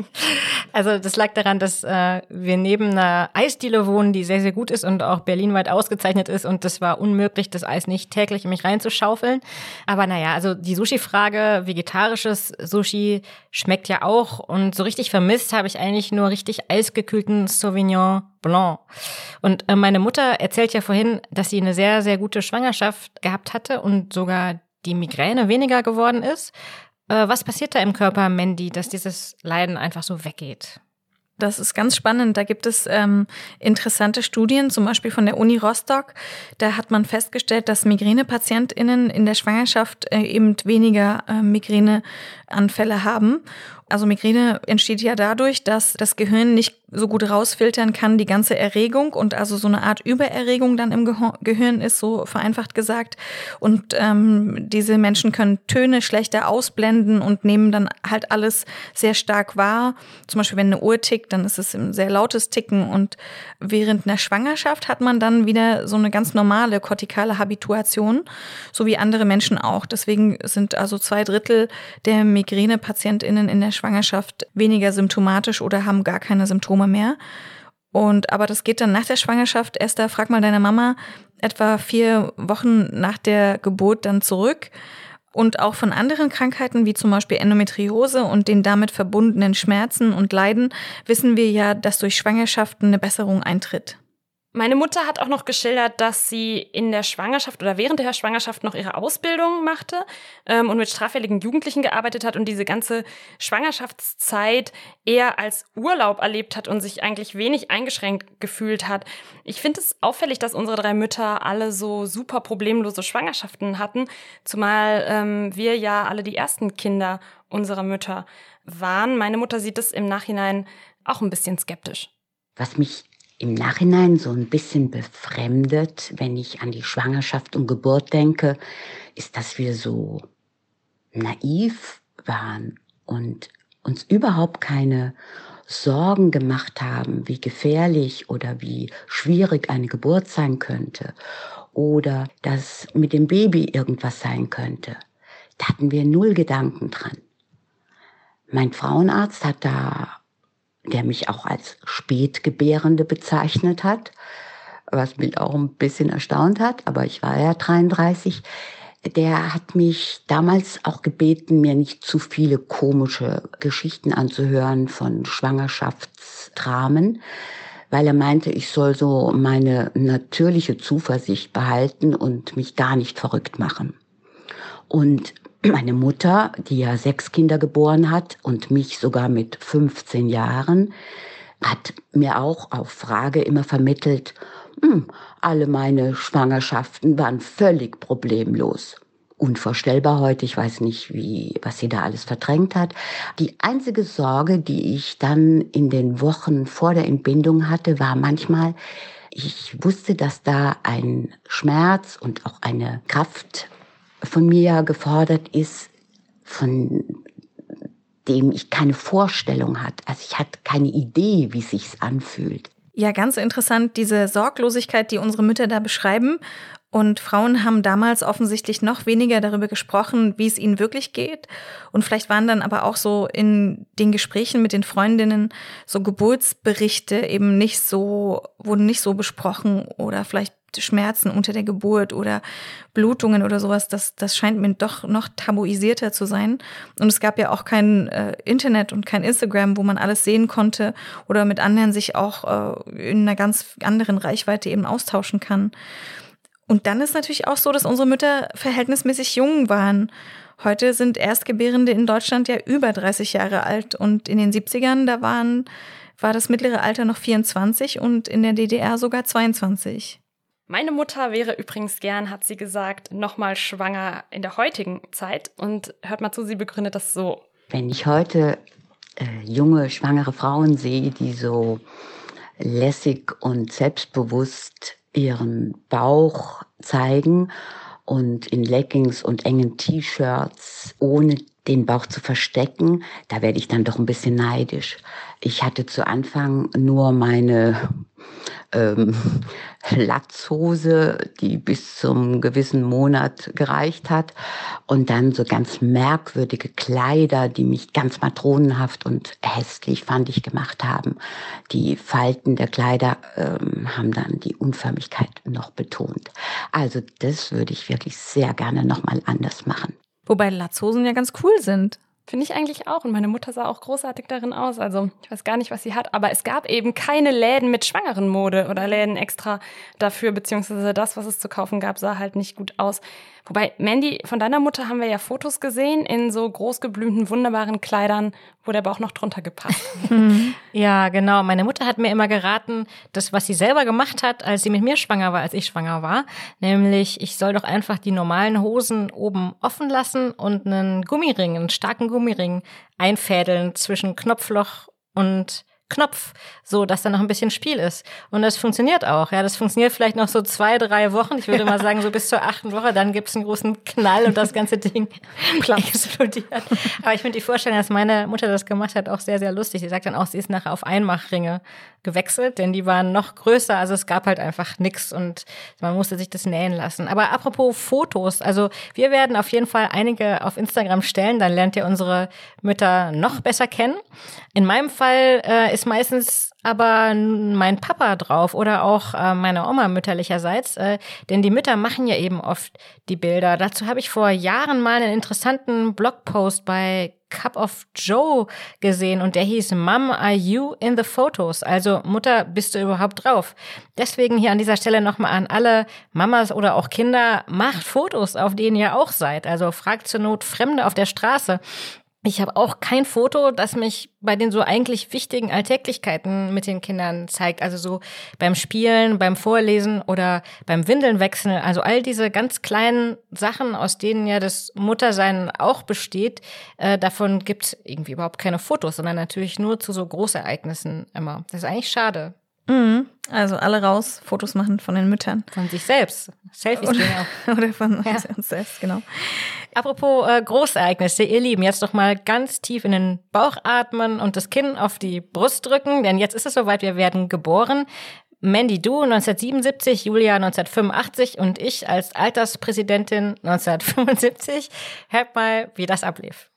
also das lag daran, dass äh, wir neben einer Eisdiele wohnen, die sehr, sehr gut ist und auch berlinweit ausgezeichnet ist. Und das war unmöglich, das Eis nicht täglich in mich reinzuschaufeln. Aber naja, also die Sushi-Frage, vegetarisches Sushi schmeckt ja auch. Und so richtig vermisst habe ich eigentlich nur richtig eisgekühlten Sauvignon Blanc. Und äh, meine Mutter erzählt ja vorhin, dass sie eine sehr, sehr gute Schwangerschaft gehabt hatte und sogar die Migräne weniger geworden ist. Äh, was passiert da im Körper, Mandy, dass dieses Leiden einfach so weggeht? Das ist ganz spannend. Da gibt es ähm, interessante Studien, zum Beispiel von der Uni Rostock. Da hat man festgestellt, dass MigränepatientInnen in der Schwangerschaft äh, eben weniger äh, Migräneanfälle haben. Also Migräne entsteht ja dadurch, dass das Gehirn nicht so gut rausfiltern kann, die ganze Erregung und also so eine Art Übererregung dann im Gehirn ist, so vereinfacht gesagt. Und ähm, diese Menschen können Töne schlechter ausblenden und nehmen dann halt alles sehr stark wahr. Zum Beispiel, wenn eine Uhr tickt, dann ist es ein sehr lautes Ticken. Und während einer Schwangerschaft hat man dann wieder so eine ganz normale kortikale Habituation, so wie andere Menschen auch. Deswegen sind also zwei Drittel der Migräne-PatientInnen in der Schwangerschaft weniger symptomatisch oder haben gar keine Symptome mehr. Und aber das geht dann nach der Schwangerschaft. Esther, frag mal deine Mama etwa vier Wochen nach der Geburt dann zurück. Und auch von anderen Krankheiten wie zum Beispiel Endometriose und den damit verbundenen Schmerzen und Leiden wissen wir ja, dass durch Schwangerschaften eine Besserung eintritt. Meine Mutter hat auch noch geschildert, dass sie in der Schwangerschaft oder während der Schwangerschaft noch ihre Ausbildung machte ähm, und mit straffälligen Jugendlichen gearbeitet hat und diese ganze Schwangerschaftszeit eher als Urlaub erlebt hat und sich eigentlich wenig eingeschränkt gefühlt hat. Ich finde es auffällig, dass unsere drei Mütter alle so super problemlose Schwangerschaften hatten, zumal ähm, wir ja alle die ersten Kinder unserer Mütter waren. Meine Mutter sieht es im Nachhinein auch ein bisschen skeptisch. Was mich im Nachhinein so ein bisschen befremdet, wenn ich an die Schwangerschaft und Geburt denke, ist, dass wir so naiv waren und uns überhaupt keine Sorgen gemacht haben, wie gefährlich oder wie schwierig eine Geburt sein könnte oder dass mit dem Baby irgendwas sein könnte. Da hatten wir null Gedanken dran. Mein Frauenarzt hat da der mich auch als Spätgebärende bezeichnet hat, was mich auch ein bisschen erstaunt hat, aber ich war ja 33. Der hat mich damals auch gebeten, mir nicht zu viele komische Geschichten anzuhören von Schwangerschaftsdramen, weil er meinte, ich soll so meine natürliche Zuversicht behalten und mich gar nicht verrückt machen. Und meine Mutter, die ja sechs Kinder geboren hat und mich sogar mit 15 Jahren, hat mir auch auf Frage immer vermittelt, hm, alle meine Schwangerschaften waren völlig problemlos. unvorstellbar heute. Ich weiß nicht, wie, was sie da alles verdrängt hat. Die einzige Sorge, die ich dann in den Wochen vor der Entbindung hatte, war manchmal, ich wusste, dass da ein Schmerz und auch eine Kraft von mir gefordert ist, von dem ich keine Vorstellung hatte. Also ich hatte keine Idee, wie sich's anfühlt. Ja, ganz interessant, diese Sorglosigkeit, die unsere Mütter da beschreiben. Und Frauen haben damals offensichtlich noch weniger darüber gesprochen, wie es ihnen wirklich geht. Und vielleicht waren dann aber auch so in den Gesprächen mit den Freundinnen so Geburtsberichte eben nicht so, wurden nicht so besprochen oder vielleicht Schmerzen unter der Geburt oder Blutungen oder sowas, das, das scheint mir doch noch tabuisierter zu sein. Und es gab ja auch kein äh, Internet und kein Instagram, wo man alles sehen konnte oder mit anderen sich auch äh, in einer ganz anderen Reichweite eben austauschen kann. Und dann ist natürlich auch so, dass unsere Mütter verhältnismäßig jung waren. Heute sind Erstgebärende in Deutschland ja über 30 Jahre alt und in den 70ern, da waren, war das mittlere Alter noch 24 und in der DDR sogar 22. Meine Mutter wäre übrigens gern, hat sie gesagt, nochmal schwanger in der heutigen Zeit. Und hört mal zu, sie begründet das so. Wenn ich heute äh, junge, schwangere Frauen sehe, die so lässig und selbstbewusst ihren Bauch zeigen und in Leggings und engen T-Shirts, ohne den Bauch zu verstecken, da werde ich dann doch ein bisschen neidisch. Ich hatte zu Anfang nur meine ähm, Latzhose, die bis zum gewissen Monat gereicht hat. Und dann so ganz merkwürdige Kleider, die mich ganz matronenhaft und hässlich, fand ich, gemacht haben. Die Falten der Kleider ähm, haben dann die Unförmigkeit noch betont. Also das würde ich wirklich sehr gerne nochmal anders machen. Wobei Latzhosen ja ganz cool sind. Finde ich eigentlich auch. Und meine Mutter sah auch großartig darin aus. Also ich weiß gar nicht, was sie hat. Aber es gab eben keine Läden mit schwangeren Mode oder Läden extra dafür, beziehungsweise das, was es zu kaufen gab, sah halt nicht gut aus. Wobei, Mandy, von deiner Mutter haben wir ja Fotos gesehen in so großgeblümten, wunderbaren Kleidern, wo der Bauch noch drunter gepasst ja, genau. Meine Mutter hat mir immer geraten, das, was sie selber gemacht hat, als sie mit mir schwanger war, als ich schwanger war. Nämlich, ich soll doch einfach die normalen Hosen oben offen lassen und einen Gummiring, einen starken Gummiring einfädeln zwischen Knopfloch und Knopf, so dass da noch ein bisschen Spiel ist. Und das funktioniert auch. Ja, das funktioniert vielleicht noch so zwei, drei Wochen. Ich würde mal sagen, so bis zur achten Woche, dann gibt's einen großen Knall und das ganze Ding explodiert. Aber ich finde die Vorstellung, dass meine Mutter das gemacht hat, auch sehr, sehr lustig. Sie sagt dann auch, sie ist nachher auf Einmachringe gewechselt, denn die waren noch größer. Also es gab halt einfach nix und man musste sich das nähen lassen. Aber apropos Fotos, also wir werden auf jeden Fall einige auf Instagram stellen, dann lernt ihr unsere Mütter noch besser kennen. In meinem Fall äh, ist meistens aber mein Papa drauf oder auch äh, meine Oma mütterlicherseits, äh, denn die Mütter machen ja eben oft die Bilder. Dazu habe ich vor Jahren mal einen interessanten Blogpost bei Cup of Joe gesehen und der hieß Mom, are you in the photos? Also Mutter, bist du überhaupt drauf? Deswegen hier an dieser Stelle nochmal an alle Mamas oder auch Kinder, macht Fotos, auf denen ihr auch seid. Also fragt zur Not Fremde auf der Straße. Ich habe auch kein Foto, das mich bei den so eigentlich wichtigen Alltäglichkeiten mit den Kindern zeigt. Also so beim Spielen, beim Vorlesen oder beim Windeln wechseln. Also all diese ganz kleinen Sachen, aus denen ja das Muttersein auch besteht, äh, davon gibt es irgendwie überhaupt keine Fotos, sondern natürlich nur zu so Großereignissen immer. Das ist eigentlich schade. Mhm. Also alle raus, Fotos machen von den Müttern. Von sich selbst. Selfies oder, gehen auch. Oder von ja. uns selbst, genau. Apropos äh, Großereignisse, ihr Lieben, jetzt doch mal ganz tief in den Bauch atmen und das Kinn auf die Brust drücken, denn jetzt ist es soweit, wir werden geboren. Mandy, du 1977, Julia 1985 und ich als Alterspräsidentin 1975. Hört mal, wie das ablief.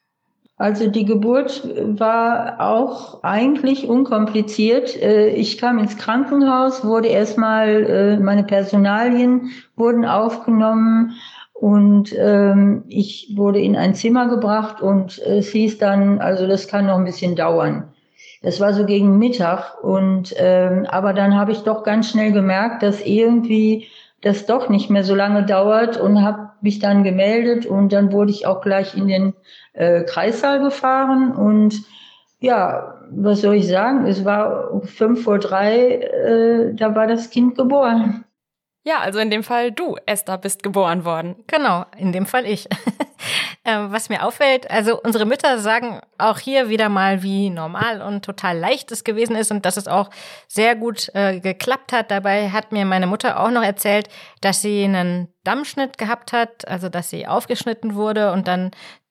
Also die Geburt war auch eigentlich unkompliziert. Äh, ich kam ins Krankenhaus, wurde erstmal, äh, meine Personalien wurden aufgenommen und ähm, ich wurde in ein Zimmer gebracht und es hieß dann, also das kann noch ein bisschen dauern. Das war so gegen Mittag und ähm, aber dann habe ich doch ganz schnell gemerkt, dass irgendwie das doch nicht mehr so lange dauert und habe mich dann gemeldet und dann wurde ich auch gleich in den äh, Kreissaal gefahren und ja, was soll ich sagen? Es war fünf vor drei, äh, da war das Kind geboren. Ja, also in dem Fall du, Esther, bist geboren worden. Genau, in dem Fall ich. Ähm, was mir auffällt, also unsere Mütter sagen auch hier wieder mal, wie normal und total leicht es gewesen ist und dass es auch sehr gut äh, geklappt hat. Dabei hat mir meine Mutter auch noch erzählt, dass sie einen Dammschnitt gehabt hat, also dass sie aufgeschnitten wurde und dann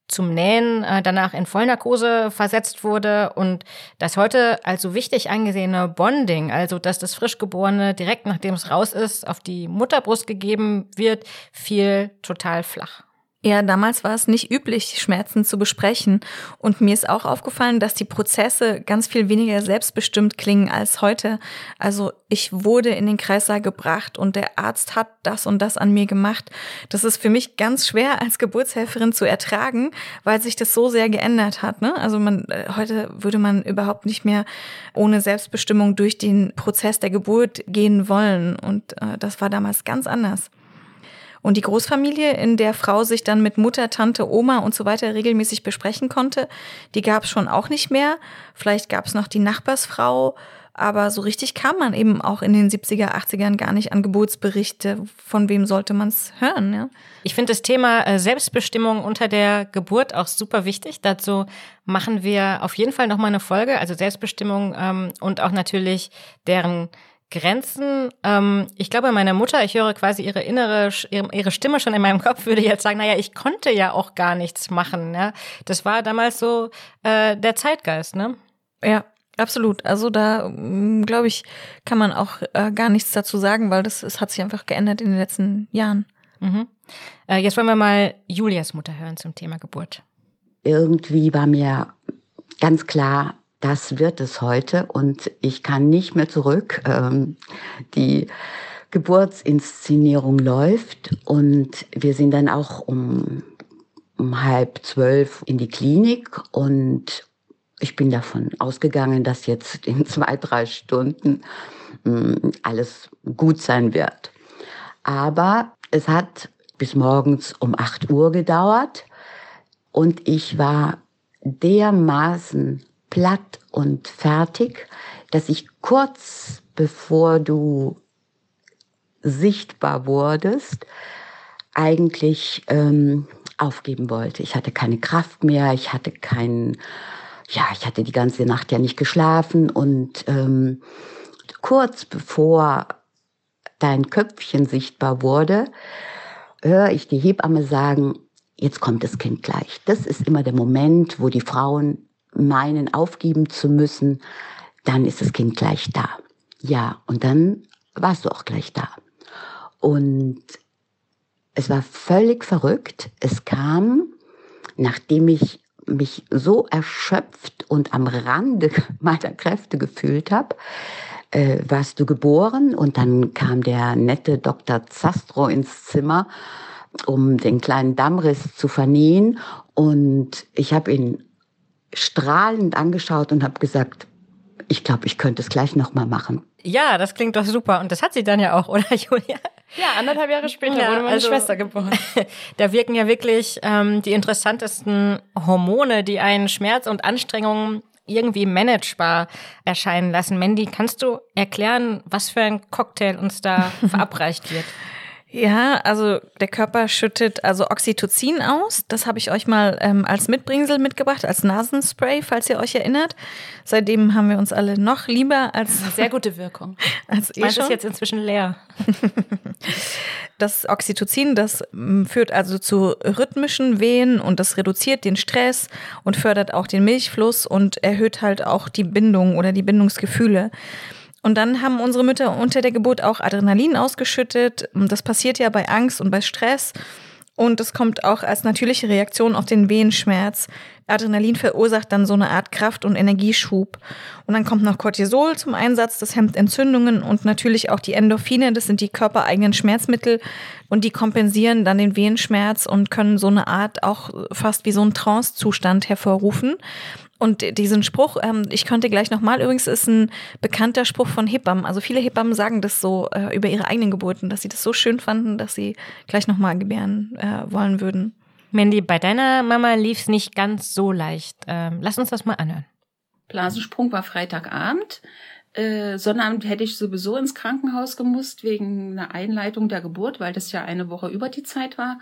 zum Nähen äh, danach in Vollnarkose versetzt wurde und das heute als so wichtig angesehene Bonding, also dass das Frischgeborene direkt nachdem es raus ist, auf die Mutterbrust gegeben wird, fiel total flach. Ja, damals war es nicht üblich, Schmerzen zu besprechen. Und mir ist auch aufgefallen, dass die Prozesse ganz viel weniger selbstbestimmt klingen als heute. Also ich wurde in den Kreissaal gebracht und der Arzt hat das und das an mir gemacht. Das ist für mich ganz schwer als Geburtshelferin zu ertragen, weil sich das so sehr geändert hat. Ne? Also man, äh, heute würde man überhaupt nicht mehr ohne Selbstbestimmung durch den Prozess der Geburt gehen wollen. Und äh, das war damals ganz anders. Und die Großfamilie, in der Frau sich dann mit Mutter, Tante, Oma und so weiter regelmäßig besprechen konnte, die gab es schon auch nicht mehr. Vielleicht gab es noch die Nachbarsfrau, aber so richtig kam man eben auch in den 70er, 80ern gar nicht an Geburtsberichte. Von wem sollte man es hören? Ja? Ich finde das Thema äh, Selbstbestimmung unter der Geburt auch super wichtig. Dazu machen wir auf jeden Fall nochmal eine Folge, also Selbstbestimmung ähm, und auch natürlich deren Grenzen. Ähm, ich glaube, meine Mutter, ich höre quasi ihre innere, ihre Stimme schon in meinem Kopf, würde jetzt sagen, naja, ich konnte ja auch gar nichts machen. Ja? Das war damals so äh, der Zeitgeist, ne? Ja, absolut. Also da, mm, glaube ich, kann man auch äh, gar nichts dazu sagen, weil das, das hat sich einfach geändert in den letzten Jahren. Mhm. Äh, jetzt wollen wir mal Julias Mutter hören zum Thema Geburt. Irgendwie war mir ganz klar, das wird es heute und ich kann nicht mehr zurück. Ähm, die Geburtsinszenierung läuft und wir sind dann auch um, um halb zwölf in die Klinik und ich bin davon ausgegangen, dass jetzt in zwei, drei Stunden mh, hm, alles gut sein wird. Aber es hat bis morgens um acht Uhr gedauert und ich war dermaßen platt und fertig, dass ich kurz bevor du sichtbar wurdest, eigentlich ähm, aufgeben wollte. Ich hatte keine Kraft mehr, ich hatte keinen, ja, ich hatte die ganze Nacht ja nicht geschlafen und ähm, kurz bevor dein Köpfchen sichtbar wurde, höre ich die Hebamme sagen, jetzt kommt das Kind gleich. Das ist immer der Moment, wo die Frauen meinen, aufgeben zu müssen, dann ist das Kind gleich da. Ja, und dann warst du auch gleich da. Und es war völlig verrückt. Es kam, nachdem ich mich so erschöpft und am Rande meiner Kräfte gefühlt habe, äh, warst du geboren und dann kam der nette Dr. Zastro ins Zimmer, um den kleinen Dammriss zu vernähen und ich habe ihn strahlend angeschaut und habe gesagt, ich glaube, ich könnte es gleich nochmal machen. Ja, das klingt doch super. Und das hat sie dann ja auch, oder Julia? Ja, anderthalb Jahre später ja, wurde meine also, Schwester geboren. da wirken ja wirklich ähm, die interessantesten Hormone, die einen Schmerz und Anstrengungen irgendwie managebar erscheinen lassen. Mandy, kannst du erklären, was für ein Cocktail uns da verabreicht wird? Ja, also der Körper schüttet also Oxytocin aus. Das habe ich euch mal ähm, als Mitbringsel mitgebracht, als Nasenspray, falls ihr euch erinnert. Seitdem haben wir uns alle noch lieber als sehr gute Wirkung. als eh ist jetzt inzwischen leer. das Oxytocin, das mm, führt also zu rhythmischen Wehen und das reduziert den Stress und fördert auch den Milchfluss und erhöht halt auch die Bindung oder die Bindungsgefühle. Und dann haben unsere Mütter unter der Geburt auch Adrenalin ausgeschüttet. Das passiert ja bei Angst und bei Stress. Und es kommt auch als natürliche Reaktion auf den Wehenschmerz. Adrenalin verursacht dann so eine Art Kraft- und Energieschub. Und dann kommt noch Cortisol zum Einsatz, das hemmt Entzündungen und natürlich auch die Endorphine, das sind die körpereigenen Schmerzmittel und die kompensieren dann den Wehenschmerz und können so eine Art auch fast wie so ein Trance-Zustand hervorrufen. Und diesen Spruch, ähm, ich könnte gleich nochmal, übrigens ist ein bekannter Spruch von Hebammen. Also viele Hebammen sagen das so äh, über ihre eigenen Geburten, dass sie das so schön fanden, dass sie gleich nochmal gebären äh, wollen würden. Mandy, bei deiner Mama lief es nicht ganz so leicht. Ähm, lass uns das mal anhören. Blasensprung war Freitagabend. Äh, Sonnabend hätte ich sowieso ins Krankenhaus gemusst wegen einer Einleitung der Geburt, weil das ja eine Woche über die Zeit war.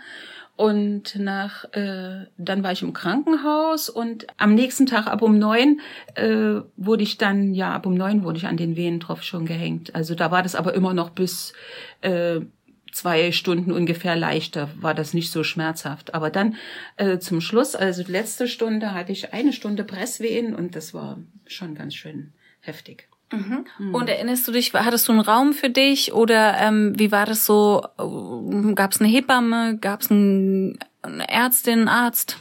Und nach, äh, dann war ich im Krankenhaus und am nächsten Tag ab um neun äh, wurde ich dann, ja, ab um neun wurde ich an den Wehentropf schon gehängt. Also da war das aber immer noch bis äh, zwei Stunden ungefähr leichter, war das nicht so schmerzhaft. Aber dann äh, zum Schluss, also letzte Stunde, hatte ich eine Stunde Presswehen und das war schon ganz schön heftig. Mhm. Und erinnerst du dich, hattest du einen Raum für dich oder ähm, wie war das so? Gab es eine Hebamme, gab es ein, eine Ärztin, Arzt?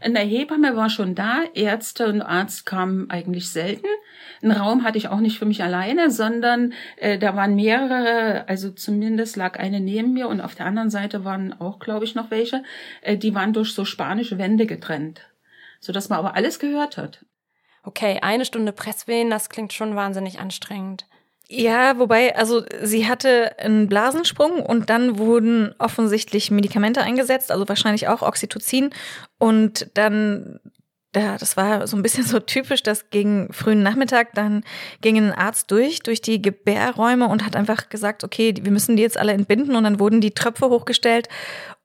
Eine Hebamme war schon da, Ärzte und Arzt kamen eigentlich selten. Einen Raum hatte ich auch nicht für mich alleine, sondern äh, da waren mehrere, also zumindest lag eine neben mir und auf der anderen Seite waren auch, glaube ich, noch welche. Äh, die waren durch so spanische Wände getrennt, so dass man aber alles gehört hat. Okay, eine Stunde Presswehen, das klingt schon wahnsinnig anstrengend. Ja, wobei, also sie hatte einen Blasensprung und dann wurden offensichtlich Medikamente eingesetzt, also wahrscheinlich auch Oxytocin. Und dann, ja, das war so ein bisschen so typisch, dass gegen frühen Nachmittag dann ging ein Arzt durch, durch die Gebärräume und hat einfach gesagt, okay, wir müssen die jetzt alle entbinden und dann wurden die Tröpfe hochgestellt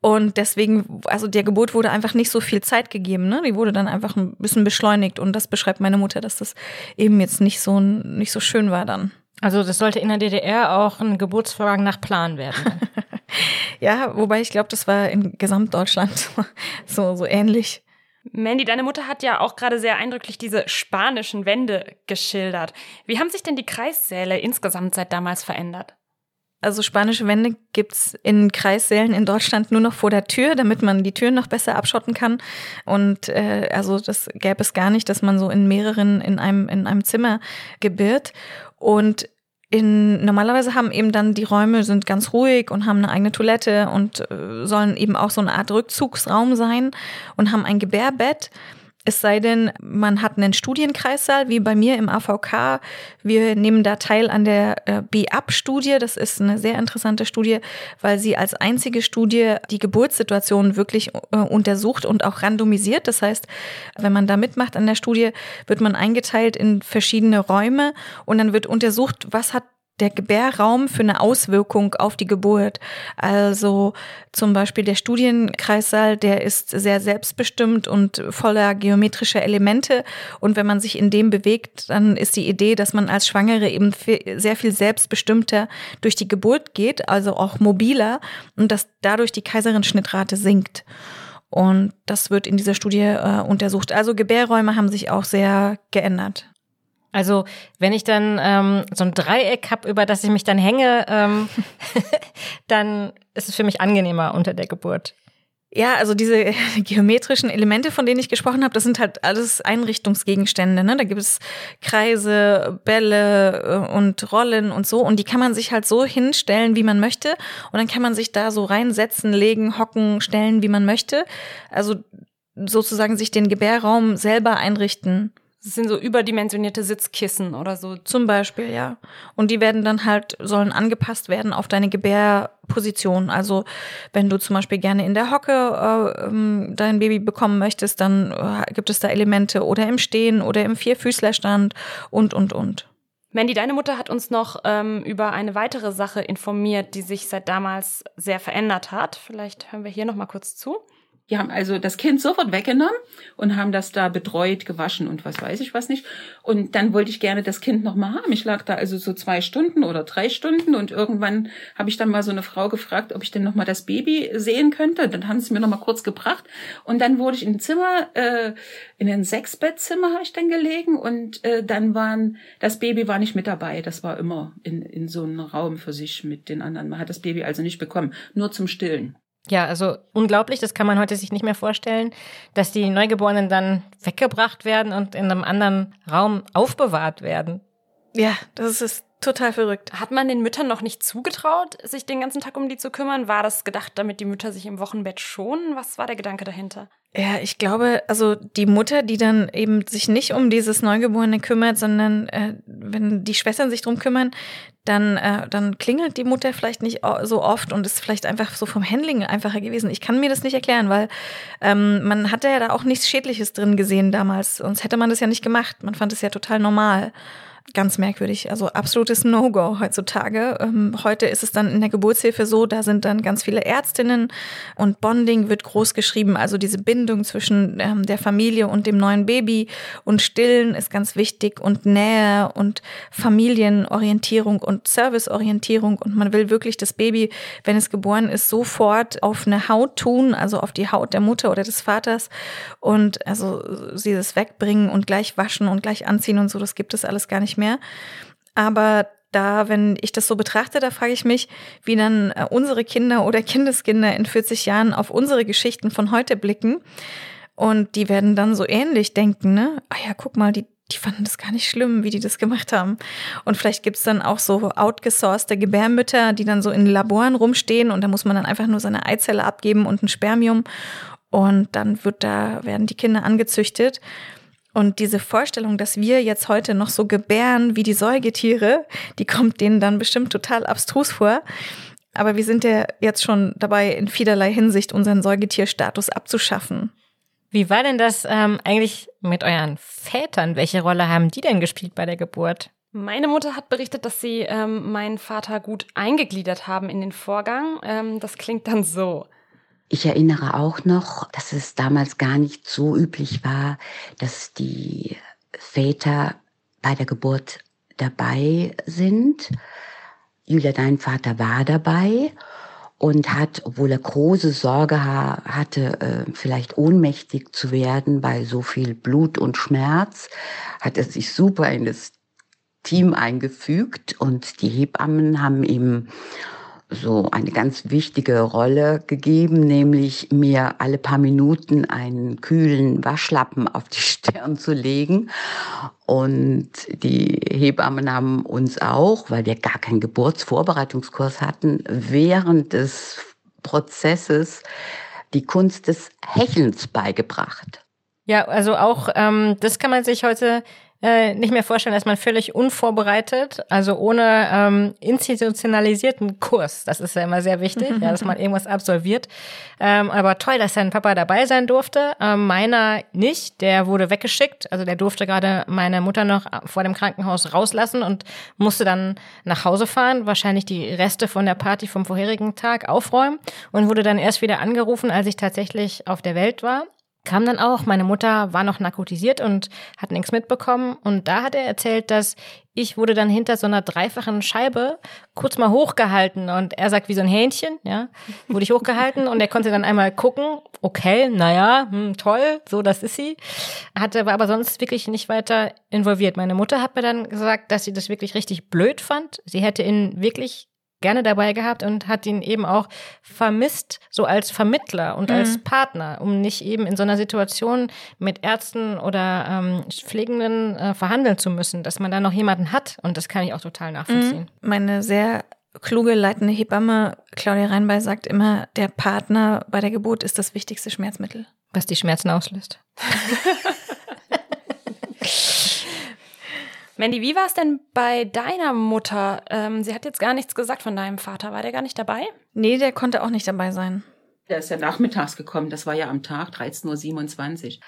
und deswegen, also der Geburt wurde einfach nicht so viel Zeit gegeben, ne? Die wurde dann einfach ein bisschen beschleunigt und das beschreibt meine Mutter, dass das eben jetzt nicht so nicht so schön war dann. Also das sollte in der DDR auch ein Geburtsvorgang nach Plan werden. ja, wobei ich glaube, das war in Gesamtdeutschland so, so ähnlich. Mandy, deine Mutter hat ja auch gerade sehr eindrücklich diese spanischen Wände geschildert. Wie haben sich denn die Kreissäle insgesamt seit damals verändert? Also spanische Wände gibt's in Kreissälen in Deutschland nur noch vor der Tür, damit man die Türen noch besser abschotten kann. Und äh, also das gäbe es gar nicht, dass man so in mehreren in einem in einem Zimmer gebiert. Und in, normalerweise haben eben dann die Räume sind ganz ruhig und haben eine eigene Toilette und äh, sollen eben auch so eine Art Rückzugsraum sein und haben ein Gebärbett. Es sei denn, man hat einen Studienkreissaal, wie bei mir im AVK. Wir nehmen da teil an der äh, B-Up-Studie. Das ist eine sehr interessante Studie, weil sie als einzige Studie die Geburtssituation wirklich äh, untersucht und auch randomisiert. Das heißt, wenn man da mitmacht an der Studie, wird man eingeteilt in verschiedene Räume und dann wird untersucht, was hat der Gebärraum für eine Auswirkung auf die Geburt. Also zum Beispiel der Studienkreissaal, der ist sehr selbstbestimmt und voller geometrischer Elemente. Und wenn man sich in dem bewegt, dann ist die Idee, dass man als Schwangere eben sehr viel selbstbestimmter durch die Geburt geht, also auch mobiler und dass dadurch die Kaiserin-Schnittrate sinkt. Und das wird in dieser Studie äh, untersucht. Also Gebärräume haben sich auch sehr geändert. Also wenn ich dann ähm, so ein Dreieck habe, über das ich mich dann hänge, ähm, dann ist es für mich angenehmer unter der Geburt. Ja, also diese geometrischen Elemente, von denen ich gesprochen habe, das sind halt alles Einrichtungsgegenstände. Ne? Da gibt es Kreise, Bälle äh, und Rollen und so. Und die kann man sich halt so hinstellen, wie man möchte. Und dann kann man sich da so reinsetzen, legen, hocken, stellen, wie man möchte. Also sozusagen sich den Gebärraum selber einrichten. Das sind so überdimensionierte Sitzkissen oder so. Zum Beispiel, ja. Und die werden dann halt, sollen angepasst werden auf deine Gebärposition. Also wenn du zum Beispiel gerne in der Hocke äh, ähm, dein Baby bekommen möchtest, dann äh, gibt es da Elemente oder im Stehen oder im Vierfüßlerstand und, und, und. Mandy, deine Mutter hat uns noch ähm, über eine weitere Sache informiert, die sich seit damals sehr verändert hat. Vielleicht hören wir hier noch mal kurz zu. Die haben also das Kind sofort weggenommen und haben das da betreut, gewaschen und was weiß ich was nicht. Und dann wollte ich gerne das Kind noch mal haben. Ich lag da also so zwei Stunden oder drei Stunden und irgendwann habe ich dann mal so eine Frau gefragt, ob ich denn noch mal das Baby sehen könnte. Dann haben sie mir noch mal kurz gebracht und dann wurde ich in ein Zimmer, äh, in ein Sechsbettzimmer habe ich dann gelegen und äh, dann waren das Baby war nicht mit dabei. Das war immer in in so einem Raum für sich mit den anderen. Man hat das Baby also nicht bekommen, nur zum Stillen. Ja, also unglaublich, das kann man heute sich nicht mehr vorstellen, dass die Neugeborenen dann weggebracht werden und in einem anderen Raum aufbewahrt werden. Ja, das ist total verrückt. Hat man den Müttern noch nicht zugetraut, sich den ganzen Tag um die zu kümmern? War das gedacht, damit die Mütter sich im Wochenbett schonen? Was war der Gedanke dahinter? Ja, ich glaube, also die Mutter, die dann eben sich nicht um dieses Neugeborene kümmert, sondern äh, wenn die Schwestern sich drum kümmern, dann, äh, dann klingelt die Mutter vielleicht nicht so oft und ist vielleicht einfach so vom Handling einfacher gewesen. Ich kann mir das nicht erklären, weil ähm, man hatte ja da auch nichts Schädliches drin gesehen damals, sonst hätte man das ja nicht gemacht. Man fand es ja total normal. Ganz merkwürdig. Also absolutes No-Go heutzutage. Ähm, heute ist es dann in der Geburtshilfe so, da sind dann ganz viele Ärztinnen und Bonding wird groß geschrieben. Also diese Bindung zwischen ähm, der Familie und dem neuen Baby und Stillen ist ganz wichtig und Nähe und Familienorientierung und Serviceorientierung und man will wirklich das Baby, wenn es geboren ist, sofort auf eine Haut tun, also auf die Haut der Mutter oder des Vaters und also sie das wegbringen und gleich waschen und gleich anziehen und so, das gibt es alles gar nicht mehr. Aber da, wenn ich das so betrachte, da frage ich mich, wie dann äh, unsere Kinder oder Kindeskinder in 40 Jahren auf unsere Geschichten von heute blicken. Und die werden dann so ähnlich denken, ne? Ah ja, guck mal, die, die fanden das gar nicht schlimm, wie die das gemacht haben. Und vielleicht gibt's dann auch so outgesourcete Gebärmütter, die dann so in Laboren rumstehen und da muss man dann einfach nur seine Eizelle abgeben und ein Spermium. Und dann wird da, werden die Kinder angezüchtet. Und diese Vorstellung, dass wir jetzt heute noch so gebären wie die Säugetiere, die kommt denen dann bestimmt total abstrus vor. Aber wir sind ja jetzt schon dabei, in vielerlei Hinsicht unseren Säugetierstatus abzuschaffen. Wie war denn das ähm, eigentlich mit euren Vätern? Welche Rolle haben die denn gespielt bei der Geburt? Meine Mutter hat berichtet, dass sie ähm, meinen Vater gut eingegliedert haben in den Vorgang. Ähm, das klingt dann so. Ich erinnere auch noch, dass es damals gar nicht so üblich war, dass die Väter bei der Geburt dabei sind. Julia, dein Vater war dabei und hat, obwohl er große Sorge hatte, äh, vielleicht ohnmächtig zu werden bei so viel Blut und Schmerz, hat er sich super in das Team eingefügt und die Hebammen haben ihm so eine ganz wichtige Rolle gegeben, nämlich mir alle paar Minuten einen kühlen Waschlappen auf die Stirn zu legen. Und die Hebammen haben uns auch, weil wir gar keinen Geburtsvorbereitungskurs hatten, während des Prozesses die Kunst des Hechelns beigebracht. Ja, also auch ähm, das kann man sich heute äh, nicht mehr vorstellen, dass man völlig unvorbereitet, also ohne ähm, institutionalisierten Kurs, das ist ja immer sehr wichtig, ja, dass man irgendwas absolviert. Ähm, aber toll, dass dein Papa dabei sein durfte. Ähm, meiner nicht, der wurde weggeschickt. Also der durfte gerade meine Mutter noch vor dem Krankenhaus rauslassen und musste dann nach Hause fahren, wahrscheinlich die Reste von der Party vom vorherigen Tag aufräumen und wurde dann erst wieder angerufen, als ich tatsächlich auf der Welt war kam dann auch, meine Mutter war noch narkotisiert und hat nichts mitbekommen. Und da hat er erzählt, dass ich wurde dann hinter so einer dreifachen Scheibe kurz mal hochgehalten. Und er sagt, wie so ein Hähnchen, ja, wurde ich hochgehalten und er konnte dann einmal gucken, okay, naja, hm, toll, so, das ist sie. Hatte aber sonst wirklich nicht weiter involviert. Meine Mutter hat mir dann gesagt, dass sie das wirklich richtig blöd fand. Sie hätte ihn wirklich gerne dabei gehabt und hat ihn eben auch vermisst, so als Vermittler und mhm. als Partner, um nicht eben in so einer Situation mit Ärzten oder ähm, Pflegenden äh, verhandeln zu müssen, dass man da noch jemanden hat. Und das kann ich auch total nachvollziehen. Mhm. Meine sehr kluge leitende Hebamme Claudia Reinbey sagt immer, der Partner bei der Geburt ist das wichtigste Schmerzmittel. Was die Schmerzen auslöst. Mandy, wie war es denn bei deiner Mutter? Ähm, sie hat jetzt gar nichts gesagt von deinem Vater. War der gar nicht dabei? Nee, der konnte auch nicht dabei sein. Der ist ja nachmittags gekommen. Das war ja am Tag, 13.27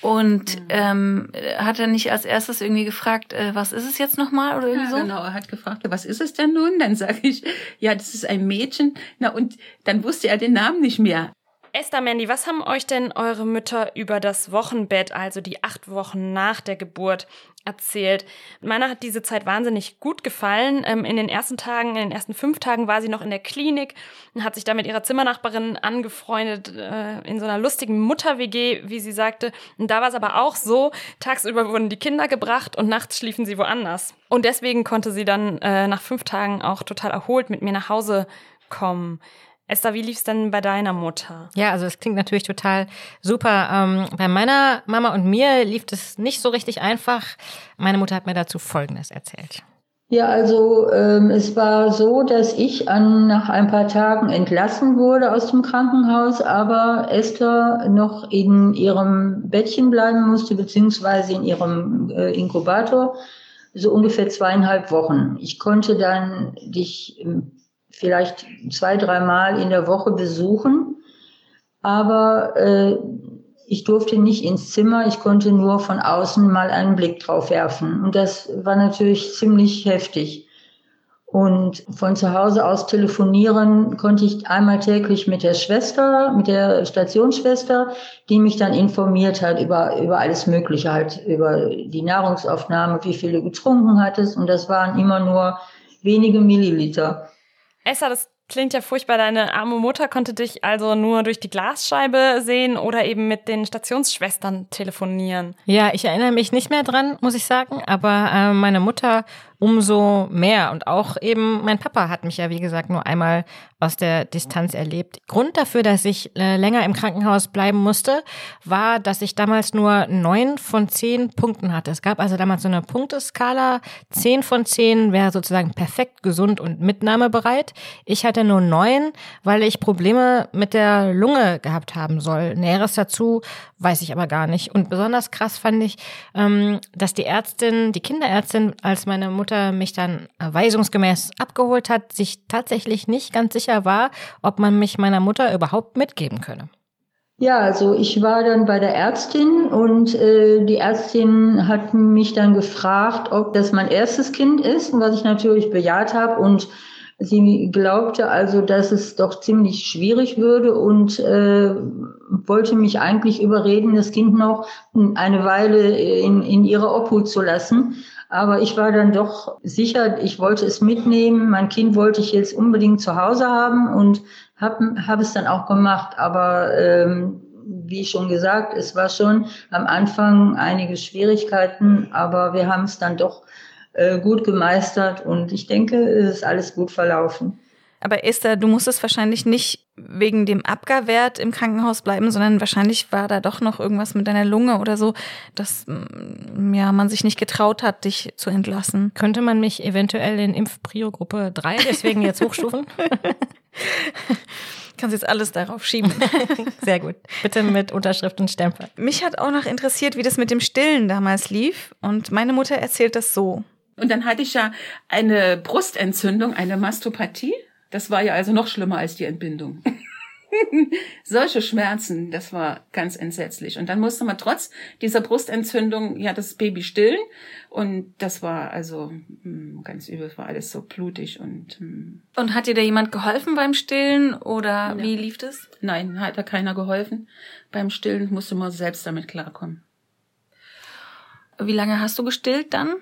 Uhr. Und ähm, hat er nicht als erstes irgendwie gefragt, äh, was ist es jetzt nochmal oder irgendwie ja, so? Genau, er hat gefragt, was ist es denn nun? Dann sage ich, ja, das ist ein Mädchen. Na und dann wusste er den Namen nicht mehr. Esther, Mandy, was haben euch denn eure Mütter über das Wochenbett, also die acht Wochen nach der Geburt, erzählt? Meiner hat diese Zeit wahnsinnig gut gefallen. Ähm, in den ersten Tagen, in den ersten fünf Tagen war sie noch in der Klinik und hat sich da mit ihrer Zimmernachbarin angefreundet, äh, in so einer lustigen Mutter-WG, wie sie sagte. Und da war es aber auch so, tagsüber wurden die Kinder gebracht und nachts schliefen sie woanders. Und deswegen konnte sie dann äh, nach fünf Tagen auch total erholt mit mir nach Hause kommen. Esther, wie lief's denn bei deiner Mutter? Ja, also es klingt natürlich total super. Ähm, bei meiner Mama und mir lief es nicht so richtig einfach. Meine Mutter hat mir dazu Folgendes erzählt. Ja, also ähm, es war so, dass ich an, nach ein paar Tagen entlassen wurde aus dem Krankenhaus, aber Esther noch in ihrem Bettchen bleiben musste, beziehungsweise in ihrem äh, Inkubator, so ungefähr zweieinhalb Wochen. Ich konnte dann dich vielleicht zwei, dreimal in der Woche besuchen. Aber äh, ich durfte nicht ins Zimmer, ich konnte nur von außen mal einen Blick drauf werfen. Und das war natürlich ziemlich heftig. Und von zu Hause aus telefonieren konnte ich einmal täglich mit der Schwester, mit der Stationsschwester, die mich dann informiert hat über, über alles Mögliche, halt über die Nahrungsaufnahme, wie viel du getrunken hattest. Und das waren immer nur wenige Milliliter. Esther, das Klingt ja furchtbar. Deine arme Mutter konnte dich also nur durch die Glasscheibe sehen oder eben mit den Stationsschwestern telefonieren. Ja, ich erinnere mich nicht mehr dran, muss ich sagen. Aber äh, meine Mutter umso mehr. Und auch eben mein Papa hat mich ja, wie gesagt, nur einmal aus der Distanz erlebt. Grund dafür, dass ich äh, länger im Krankenhaus bleiben musste, war, dass ich damals nur neun von zehn Punkten hatte. Es gab also damals so eine Punkteskala. Zehn von zehn wäre sozusagen perfekt gesund und mitnahmebereit. Ich hatte nur neun, weil ich Probleme mit der Lunge gehabt haben soll. Näheres dazu weiß ich aber gar nicht. Und besonders krass fand ich, ähm, dass die Ärztin, die Kinderärztin, als meine Mutter Mutter mich dann weisungsgemäß abgeholt hat, sich tatsächlich nicht ganz sicher war, ob man mich meiner Mutter überhaupt mitgeben könne. Ja, also ich war dann bei der Ärztin und äh, die Ärztin hat mich dann gefragt, ob das mein erstes Kind ist, was ich natürlich bejaht habe und sie glaubte also, dass es doch ziemlich schwierig würde und äh, wollte mich eigentlich überreden, das Kind noch eine Weile in, in ihre Obhut zu lassen. Aber ich war dann doch sicher, ich wollte es mitnehmen. Mein Kind wollte ich jetzt unbedingt zu Hause haben und habe hab es dann auch gemacht. Aber ähm, wie schon gesagt, es war schon am Anfang einige Schwierigkeiten, aber wir haben es dann doch äh, gut gemeistert und ich denke, es ist alles gut verlaufen. Aber Esther, du musstest wahrscheinlich nicht wegen dem Abgarwert im Krankenhaus bleiben, sondern wahrscheinlich war da doch noch irgendwas mit deiner Lunge oder so, dass mm, ja, man sich nicht getraut hat, dich zu entlassen. Könnte man mich eventuell in Impfprio-Gruppe 3 deswegen jetzt hochstufen? Kannst jetzt alles darauf schieben. Sehr gut. Bitte mit Unterschrift und Stempel. Mich hat auch noch interessiert, wie das mit dem Stillen damals lief. Und meine Mutter erzählt das so. Und dann hatte ich ja eine Brustentzündung, eine Mastopathie. Das war ja also noch schlimmer als die Entbindung. Solche Schmerzen, das war ganz entsetzlich. Und dann musste man trotz dieser Brustentzündung ja das Baby stillen. Und das war also mh, hm, ganz übel, war alles so blutig und. Mh. Hm. Und hat dir da jemand geholfen beim Stillen oder ja. wie lief das? Nein, hat da keiner geholfen. Beim Stillen musste man selbst damit klarkommen. Wie lange hast du gestillt dann?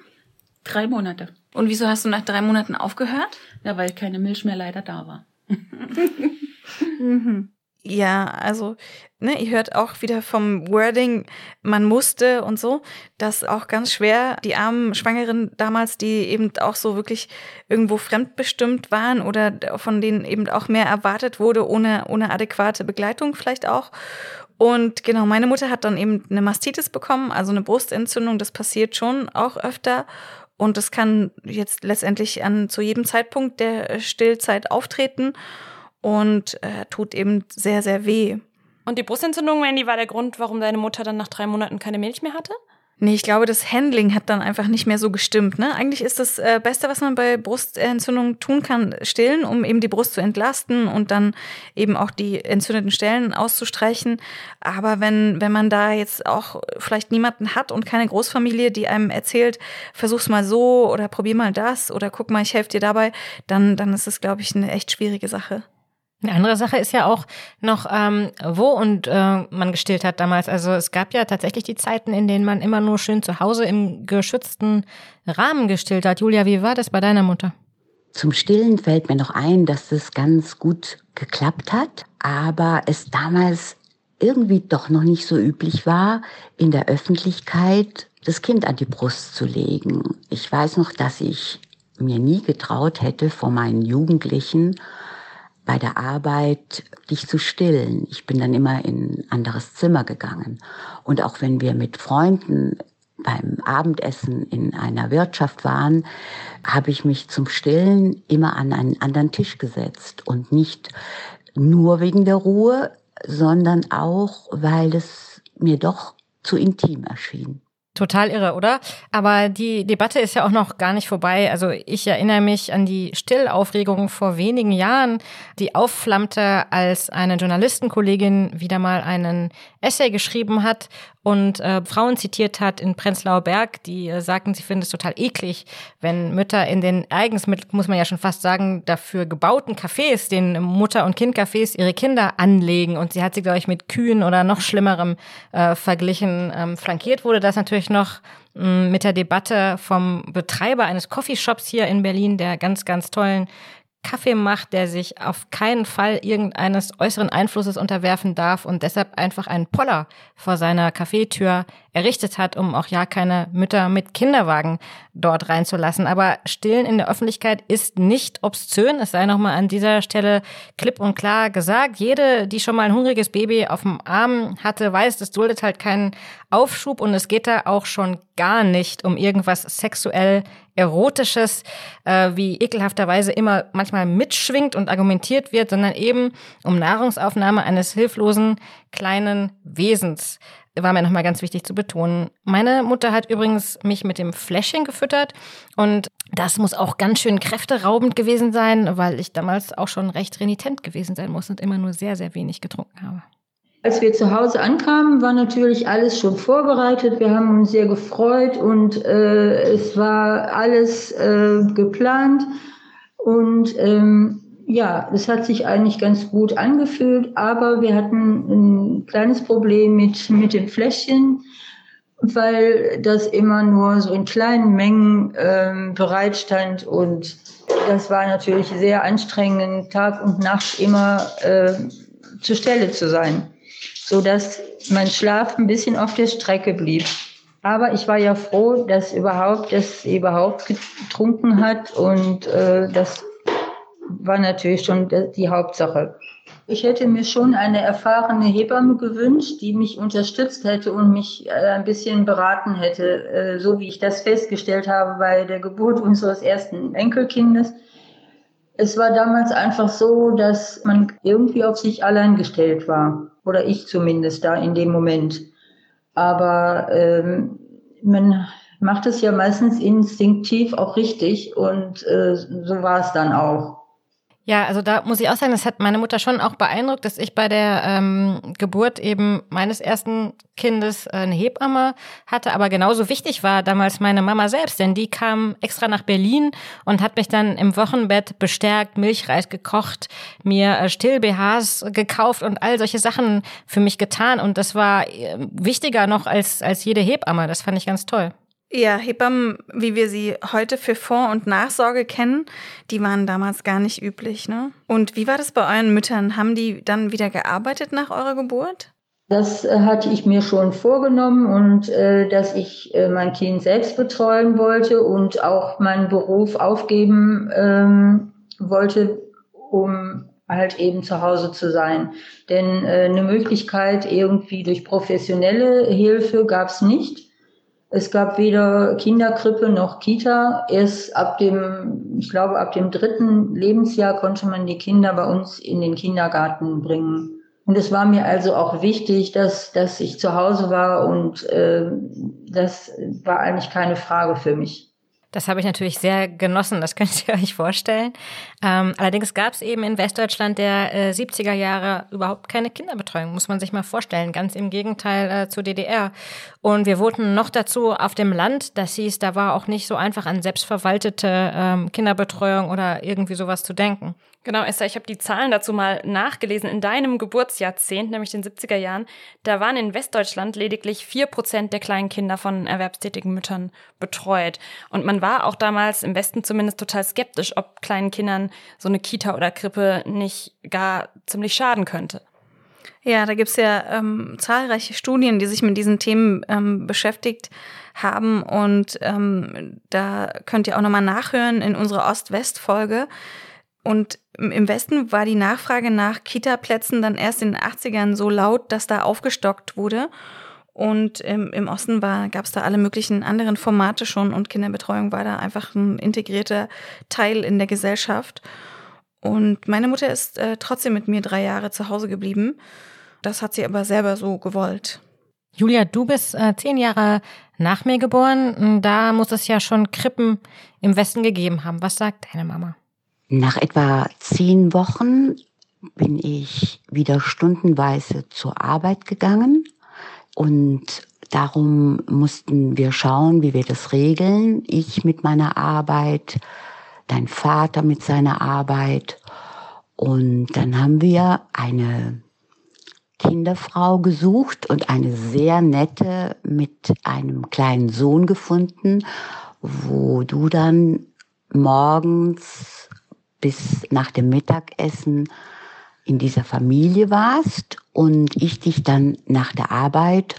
Drei Monate. Und wieso hast du nach drei Monaten aufgehört? Ja, weil keine Milch mehr leider da war. mhm. Ja, also, ne, ihr hört auch wieder vom Wording, man musste und so, das auch ganz schwer, die armen Schwangeren damals, die eben auch so wirklich irgendwo fremdbestimmt waren oder von denen eben auch mehr erwartet wurde, ohne, ohne adäquate Begleitung vielleicht auch. Und genau, meine Mutter hat dann eben eine Mastitis bekommen, also eine Brustentzündung, das passiert schon auch öfter. Und das kann jetzt letztendlich an zu jedem Zeitpunkt der Stillzeit auftreten und äh, tut eben sehr, sehr weh. Und die Brustentzündung, Mandy, war der Grund, warum deine Mutter dann nach drei Monaten keine Milch mehr hatte? Nee, ich glaube, das Handling hat dann einfach nicht mehr so gestimmt. Ne? Eigentlich ist das äh, Beste, was man bei Brustentzündungen tun kann, stillen, um eben die Brust zu entlasten und dann eben auch die entzündeten Stellen auszustreichen. Aber wenn, wenn man da jetzt auch vielleicht niemanden hat und keine Großfamilie, die einem erzählt, versuch's mal so oder probier mal das oder guck mal, ich helfe dir dabei, dann, dann ist es, glaube ich, eine echt schwierige Sache. Eine andere Sache ist ja auch noch, ähm, wo und äh, man gestillt hat damals. Also es gab ja tatsächlich die Zeiten, in denen man immer nur schön zu Hause im geschützten Rahmen gestillt hat. Julia, wie war das bei deiner Mutter? Zum Stillen fällt mir noch ein, dass das ganz gut geklappt hat, aber es damals irgendwie doch noch nicht so üblich war, in der Öffentlichkeit das Kind an die Brust zu legen. Ich weiß noch, dass ich mir nie getraut hätte, vor meinen Jugendlichen bei der Arbeit dich zu stillen. Ich bin dann immer in ein anderes Zimmer gegangen. Und auch wenn wir mit Freunden beim Abendessen in einer Wirtschaft waren, habe ich mich zum Stillen immer an einen anderen Tisch gesetzt und nicht nur wegen der Ruhe, sondern auch, weil es mir doch zu intim erschien. Total irre, oder? Aber die Debatte ist ja auch noch gar nicht vorbei. Also ich erinnere mich an die Stillaufregung vor wenigen Jahren, die aufflammte, als eine Journalistenkollegin wieder mal einen Essay geschrieben hat und äh, Frauen zitiert hat in Prenzlauer Berg, die äh, sagten, sie finden es total eklig, wenn Mütter in den eigens, muss man ja schon fast sagen, dafür gebauten Cafés, den Mutter- und Kindcafés, ihre Kinder anlegen. Und sie hat sie, glaube ich, mit Kühen oder noch Schlimmerem äh, verglichen. Ähm, flankiert wurde das natürlich noch mm, mit der Debatte vom Betreiber eines Coffeeshops hier in Berlin, der ganz, ganz tollen Kaffee macht, der sich auf keinen Fall irgendeines äußeren Einflusses unterwerfen darf und deshalb einfach einen Poller vor seiner Kaffeetür errichtet hat, um auch ja keine Mütter mit Kinderwagen dort reinzulassen. Aber Stillen in der Öffentlichkeit ist nicht obszön. Es sei nochmal an dieser Stelle klipp und klar gesagt. Jede, die schon mal ein hungriges Baby auf dem Arm hatte, weiß, das duldet halt keinen Aufschub und es geht da auch schon gar nicht um irgendwas sexuell Erotisches, äh, wie ekelhafterweise immer manchmal mitschwingt und argumentiert wird, sondern eben um Nahrungsaufnahme eines hilflosen kleinen Wesens war mir nochmal ganz wichtig zu betonen. Meine Mutter hat übrigens mich mit dem Fläschchen gefüttert und das muss auch ganz schön kräfteraubend gewesen sein, weil ich damals auch schon recht renitent gewesen sein muss und immer nur sehr, sehr wenig getrunken habe. Als wir zu Hause ankamen, war natürlich alles schon vorbereitet. Wir haben uns sehr gefreut und äh, es war alles äh, geplant. Und ähm, ja, es hat sich eigentlich ganz gut angefühlt, aber wir hatten ein kleines Problem mit, mit dem Fläschchen, weil das immer nur so in kleinen Mengen ähm, bereitstand und das war natürlich sehr anstrengend, Tag und Nacht immer äh, zur Stelle zu sein, so dass mein Schlaf ein bisschen auf der Strecke blieb. Aber ich war ja froh, dass überhaupt, dass überhaupt getrunken hat und äh, das war natürlich schon die Hauptsache. Ich hätte mir schon eine erfahrene Hebamme gewünscht, die mich unterstützt hätte und mich äh, ein bisschen beraten hätte, äh, so wie ich das festgestellt habe bei der Geburt unseres ersten Enkelkindes. Es war damals einfach so, dass man irgendwie auf sich allein gestellt war. Oder ich zumindest da in dem Moment. Aber ähm, man macht es ja meistens instinktiv auch richtig und äh, so war es dann auch. Ja, also da muss ich auch sagen, das hat meine Mutter schon auch beeindruckt, dass ich bei der ähm, Geburt eben meines ersten Kindes äh, eine Hebamme hatte. Aber genauso wichtig war damals meine Mama selbst, denn die kam extra nach Berlin und hat mich dann im Wochenbett bestärkt, Milchreis gekocht, mir äh, Still-BHs gekauft und all solche Sachen für mich getan. Und das war äh, wichtiger noch als, als jede Hebamme. Das fand ich ganz toll. Ja, Hebammen, wie wir sie heute für Vor- und Nachsorge kennen, die waren damals gar nicht üblich, ne? Und wie war das bei euren Müttern? Haben die dann wieder gearbeitet nach eurer Geburt? Das äh, hatte ich mir schon vorgenommen und äh, dass ich äh, mein Kind selbst betreuen wollte und auch meinen Beruf aufgeben ähm, wollte, um halt eben zu Hause zu sein. Denn äh, eine Möglichkeit irgendwie durch professionelle Hilfe gab es nicht. Es gab weder Kinderkrippe noch Kita. Erst ab dem, ich glaube, ab dem dritten Lebensjahr konnte man die Kinder bei uns in den Kindergarten bringen. Und es war mir also auch wichtig, dass, dass ich zu Hause war und äh, das war eigentlich keine Frage für mich. Das habe ich natürlich sehr genossen, das könnt ihr euch vorstellen. Ähm, allerdings gab es eben in Westdeutschland der äh, 70er Jahre überhaupt keine Kinderbetreuung, muss man sich mal vorstellen. Ganz im Gegenteil äh, zur DDR. Und wir wohnten noch dazu auf dem Land. Das hieß, da war auch nicht so einfach an selbstverwaltete ähm, Kinderbetreuung oder irgendwie sowas zu denken. Genau, Esther, ich habe die Zahlen dazu mal nachgelesen. In deinem Geburtsjahrzehnt, nämlich den 70er Jahren, da waren in Westdeutschland lediglich vier Prozent der kleinen Kinder von erwerbstätigen Müttern betreut. Und man war auch damals im Westen zumindest total skeptisch, ob kleinen Kindern so eine Kita oder Krippe nicht gar ziemlich schaden könnte. Ja, da gibt's ja ähm, zahlreiche Studien, die sich mit diesen Themen ähm, beschäftigt haben. Und ähm, da könnt ihr auch nochmal nachhören in unserer Ost-West-Folge. Und im Westen war die Nachfrage nach Kita-Plätzen dann erst in den 80ern so laut, dass da aufgestockt wurde. Und im, im Osten gab es da alle möglichen anderen Formate schon und Kinderbetreuung war da einfach ein integrierter Teil in der Gesellschaft. Und meine Mutter ist äh, trotzdem mit mir drei Jahre zu Hause geblieben. Das hat sie aber selber so gewollt. Julia, du bist äh, zehn Jahre nach mir geboren. Da muss es ja schon Krippen im Westen gegeben haben. Was sagt deine Mama? Nach etwa zehn Wochen bin ich wieder stundenweise zur Arbeit gegangen und darum mussten wir schauen, wie wir das regeln. Ich mit meiner Arbeit, dein Vater mit seiner Arbeit. Und dann haben wir eine Kinderfrau gesucht und eine sehr nette mit einem kleinen Sohn gefunden, wo du dann morgens bis nach dem Mittagessen in dieser Familie warst und ich dich dann nach der Arbeit,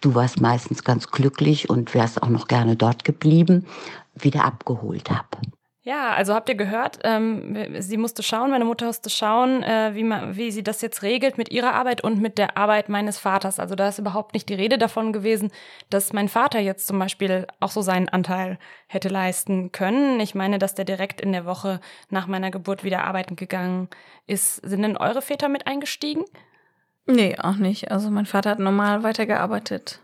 du warst meistens ganz glücklich und wärst auch noch gerne dort geblieben, wieder abgeholt habe. Ja, also habt ihr gehört, ähm, sie musste schauen, meine Mutter musste schauen, äh, wie, man, wie sie das jetzt regelt mit ihrer Arbeit und mit der Arbeit meines Vaters. Also da ist überhaupt nicht die Rede davon gewesen, dass mein Vater jetzt zum Beispiel auch so seinen Anteil hätte leisten können. Ich meine, dass der direkt in der Woche nach meiner Geburt wieder arbeiten gegangen ist. Sind denn eure Väter mit eingestiegen? Nee, auch nicht. Also mein Vater hat normal weitergearbeitet.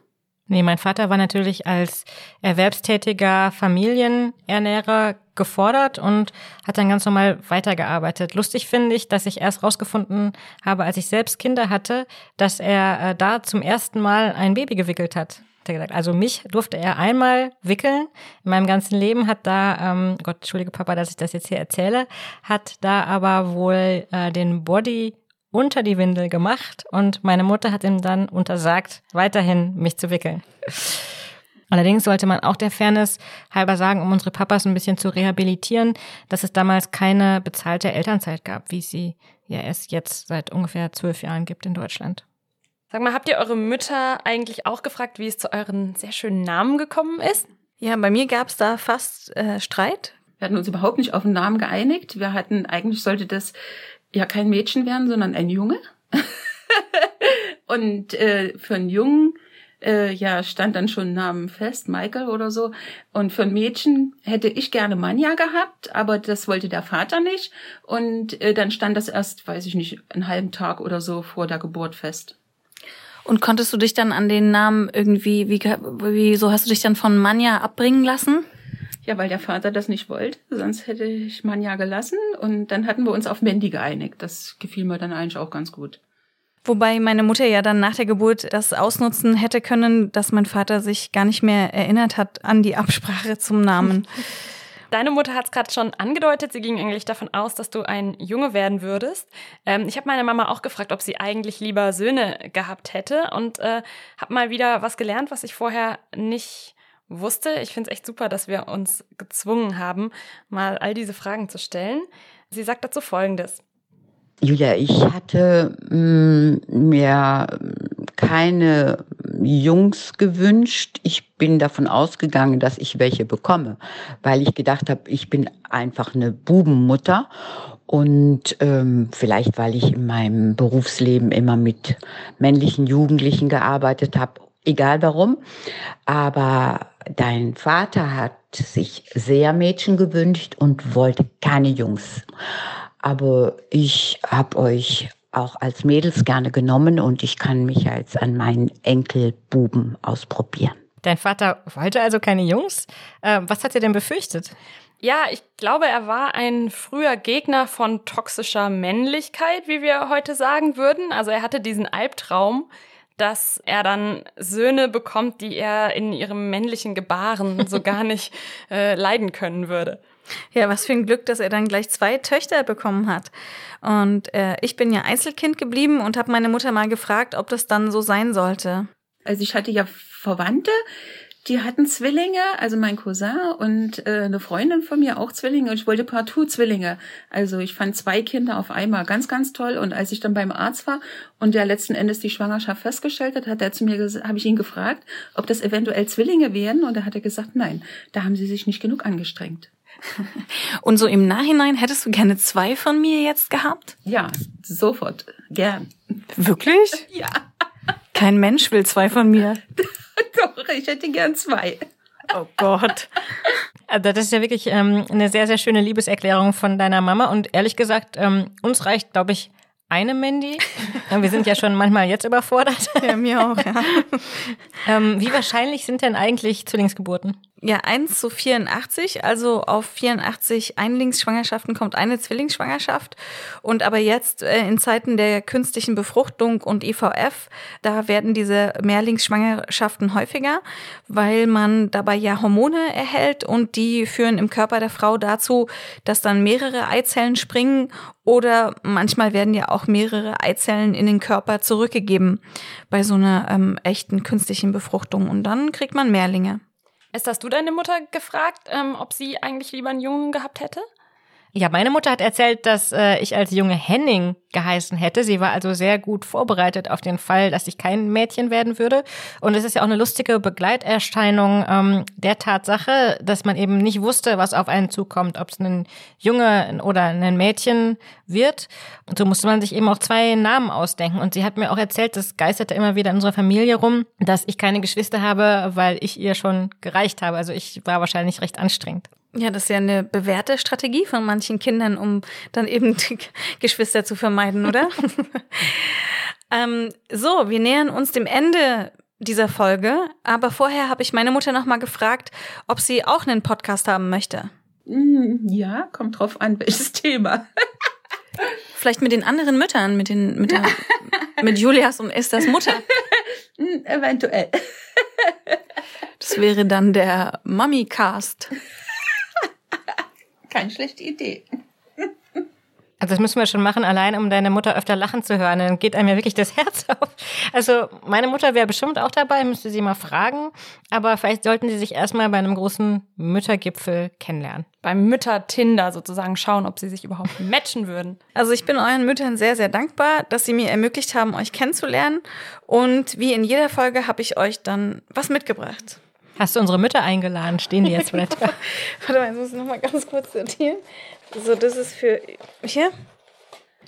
Nee, mein Vater war natürlich als erwerbstätiger Familienernährer gefordert und hat dann ganz normal weitergearbeitet. Lustig finde ich, dass ich erst rausgefunden habe, als ich selbst Kinder hatte, dass er äh, da zum ersten Mal ein Baby gewickelt hat. Also mich durfte er einmal wickeln. In meinem ganzen Leben hat da, ähm, Gott, entschuldige Papa, dass ich das jetzt hier erzähle, hat da aber wohl äh, den Body unter die Windel gemacht und meine Mutter hat ihm dann untersagt, weiterhin mich zu wickeln. Allerdings sollte man auch der Fairness halber sagen, um unsere Papas ein bisschen zu rehabilitieren, dass es damals keine bezahlte Elternzeit gab, wie sie ja erst jetzt seit ungefähr zwölf Jahren gibt in Deutschland. Sag mal, habt ihr eure Mütter eigentlich auch gefragt, wie es zu euren sehr schönen Namen gekommen ist? Ja, bei mir gab es da fast äh, Streit. Wir hatten uns überhaupt nicht auf den Namen geeinigt. Wir hatten, eigentlich sollte das ja kein Mädchen werden, sondern ein Junge. und äh, für einen Jungen äh, ja stand dann schon Namen fest, Michael oder so. Und für ein Mädchen hätte ich gerne Manja gehabt, aber das wollte der Vater nicht. Und äh, dann stand das erst, weiß ich nicht, einen halben Tag oder so vor der Geburt fest. Und konntest du dich dann an den Namen irgendwie, wie, wie so hast du dich dann von Manja abbringen lassen? Ja, weil der Vater das nicht wollte, sonst hätte ich Manja gelassen. Und dann hatten wir uns auf Mandy geeinigt. Das gefiel mir dann eigentlich auch ganz gut. Wobei meine Mutter ja dann nach der Geburt das ausnutzen hätte können, dass mein Vater sich gar nicht mehr erinnert hat an die Absprache zum Namen. Deine Mutter hat es gerade schon angedeutet, sie ging eigentlich davon aus, dass du ein Junge werden würdest. Ähm, ich habe meine Mama auch gefragt, ob sie eigentlich lieber Söhne gehabt hätte und äh, habe mal wieder was gelernt, was ich vorher nicht wusste. Ich finde es echt super, dass wir uns gezwungen haben, mal all diese Fragen zu stellen. Sie sagt dazu Folgendes. Julia, ich hatte mm, mir keine Jungs gewünscht. Ich bin davon ausgegangen, dass ich welche bekomme, weil ich gedacht habe, ich bin einfach eine Bubenmutter und ähm, vielleicht, weil ich in meinem Berufsleben immer mit männlichen Jugendlichen gearbeitet habe, egal warum. Aber dein Vater hat sich sehr Mädchen gewünscht und wollte keine Jungs. Aber ich habe euch auch als Mädels gerne genommen und ich kann mich als an meinen Enkelbuben ausprobieren. Dein Vater wollte also keine Jungs? Äh, was hat er denn befürchtet? Ja, ich glaube, er war ein früher Gegner von toxischer Männlichkeit, wie wir heute sagen würden. Also er hatte diesen Albtraum, dass er dann Söhne bekommt, die er in ihrem männlichen Gebaren so gar nicht äh, leiden können würde. Ja, was für ein Glück, dass er dann gleich zwei Töchter bekommen hat. Und äh, ich bin ja Einzelkind geblieben und habe meine Mutter mal gefragt, ob das dann so sein sollte. Also ich hatte ja Verwandte, die hatten Zwillinge, also mein Cousin und äh, eine Freundin von mir auch Zwillinge und ich wollte partout Zwillinge. Also ich fand zwei Kinder auf einmal ganz, ganz toll und als ich dann beim Arzt war und der letzten Endes die Schwangerschaft festgestellt hat, hat er zu mir habe ich ihn gefragt, ob das eventuell Zwillinge wären und er hat gesagt, nein, da haben sie sich nicht genug angestrengt. Und so im Nachhinein hättest du gerne zwei von mir jetzt gehabt? Ja, sofort, gern. Wirklich? Ja. Kein Mensch will zwei von mir. Doch, ich hätte gern zwei. Oh Gott. Also das ist ja wirklich ähm, eine sehr, sehr schöne Liebeserklärung von deiner Mama. Und ehrlich gesagt, ähm, uns reicht, glaube ich, eine Mandy. Wir sind ja schon manchmal jetzt überfordert. Ja, mir auch, ja. ähm, wie wahrscheinlich sind denn eigentlich Zwillingsgeburten? Ja, 1 zu 84, also auf 84 Einlingsschwangerschaften kommt eine Zwillingsschwangerschaft. Und aber jetzt äh, in Zeiten der künstlichen Befruchtung und IVF, da werden diese Mehrlingsschwangerschaften häufiger, weil man dabei ja Hormone erhält und die führen im Körper der Frau dazu, dass dann mehrere Eizellen springen oder manchmal werden ja auch mehrere Eizellen in den Körper zurückgegeben bei so einer ähm, echten künstlichen Befruchtung und dann kriegt man Mehrlinge. Ist hast du deine Mutter gefragt, ähm, ob sie eigentlich lieber einen Jungen gehabt hätte? Ja, meine Mutter hat erzählt, dass äh, ich als junge Henning geheißen hätte. Sie war also sehr gut vorbereitet auf den Fall, dass ich kein Mädchen werden würde. Und es ist ja auch eine lustige Begleiterscheinung ähm, der Tatsache, dass man eben nicht wusste, was auf einen zukommt, ob es ein Junge oder ein Mädchen wird. Und so musste man sich eben auch zwei Namen ausdenken. Und sie hat mir auch erzählt, das geisterte immer wieder in unserer Familie rum, dass ich keine Geschwister habe, weil ich ihr schon gereicht habe. Also ich war wahrscheinlich recht anstrengend. Ja, das ist ja eine bewährte Strategie von manchen Kindern, um dann eben Geschwister zu vermeiden, oder? ähm, so, wir nähern uns dem Ende dieser Folge, aber vorher habe ich meine Mutter noch mal gefragt, ob sie auch einen Podcast haben möchte. Mm, ja, kommt drauf an, welches Thema. Vielleicht mit den anderen Müttern, mit den mit, der, mit Julias und Esthers Mutter. Mm, eventuell. Das wäre dann der Mummy Cast. Keine schlechte Idee. Also das müssen wir schon machen, allein um deine Mutter öfter lachen zu hören. Dann geht einem ja wirklich das Herz auf. Also meine Mutter wäre bestimmt auch dabei, müsste sie mal fragen. Aber vielleicht sollten sie sich erstmal bei einem großen Müttergipfel kennenlernen. Beim Mütter-Tinder sozusagen schauen, ob sie sich überhaupt matchen würden. Also ich bin euren Müttern sehr, sehr dankbar, dass sie mir ermöglicht haben, euch kennenzulernen. Und wie in jeder Folge habe ich euch dann was mitgebracht. Hast du unsere Mütter eingeladen? Stehen die jetzt vielleicht? Warte mal, ich muss noch mal ganz kurz sortieren. So, das ist für hier.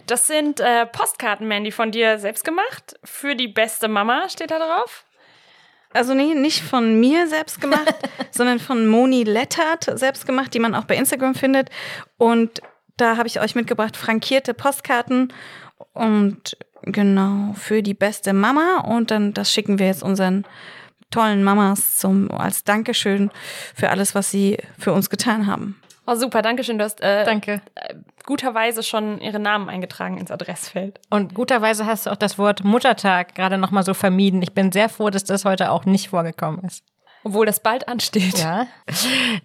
Das sind äh, Postkarten, Mandy, von dir selbst gemacht. Für die beste Mama steht da drauf. Also nee, nicht von mir selbst gemacht, sondern von Moni Lettert selbst gemacht, die man auch bei Instagram findet. Und da habe ich euch mitgebracht frankierte Postkarten und genau für die beste Mama. Und dann das schicken wir jetzt unseren tollen Mamas zum, als Dankeschön für alles, was sie für uns getan haben. Oh, super, danke schön. Du hast äh, Danke. Äh, guterweise schon ihre Namen eingetragen ins Adressfeld. Und guterweise hast du auch das Wort Muttertag gerade nochmal so vermieden. Ich bin sehr froh, dass das heute auch nicht vorgekommen ist. Obwohl das bald ansteht. Ja.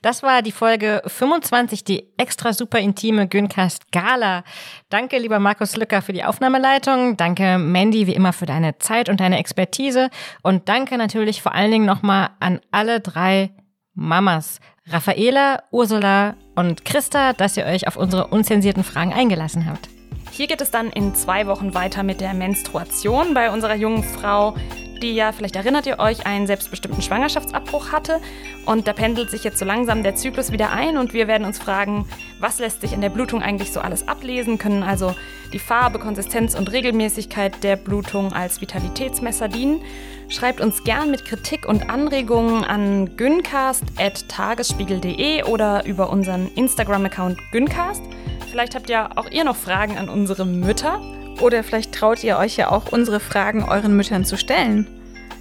Das war die Folge 25, die extra super intime Güncast Gala. Danke, lieber Markus Lücker, für die Aufnahmeleitung. Danke, Mandy, wie immer, für deine Zeit und deine Expertise. Und danke natürlich vor allen Dingen nochmal an alle drei Mamas. Raffaela, Ursula und Christa, dass ihr euch auf unsere unzensierten Fragen eingelassen habt. Hier geht es dann in zwei Wochen weiter mit der Menstruation bei unserer jungen Frau, die ja, vielleicht erinnert ihr euch, einen selbstbestimmten Schwangerschaftsabbruch hatte. Und da pendelt sich jetzt so langsam der Zyklus wieder ein und wir werden uns fragen, was lässt sich in der Blutung eigentlich so alles ablesen? Können also die Farbe, Konsistenz und Regelmäßigkeit der Blutung als Vitalitätsmesser dienen? Schreibt uns gern mit Kritik und Anregungen an gyncast.tagesspiegel.de oder über unseren Instagram-Account gyncast. Vielleicht habt ja auch ihr noch Fragen an unsere Mütter. Oder vielleicht traut ihr euch ja auch unsere Fragen euren Müttern zu stellen.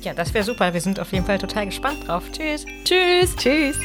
Ja, das wäre super. Wir sind auf jeden Fall total gespannt drauf. Tschüss. Tschüss. Tschüss.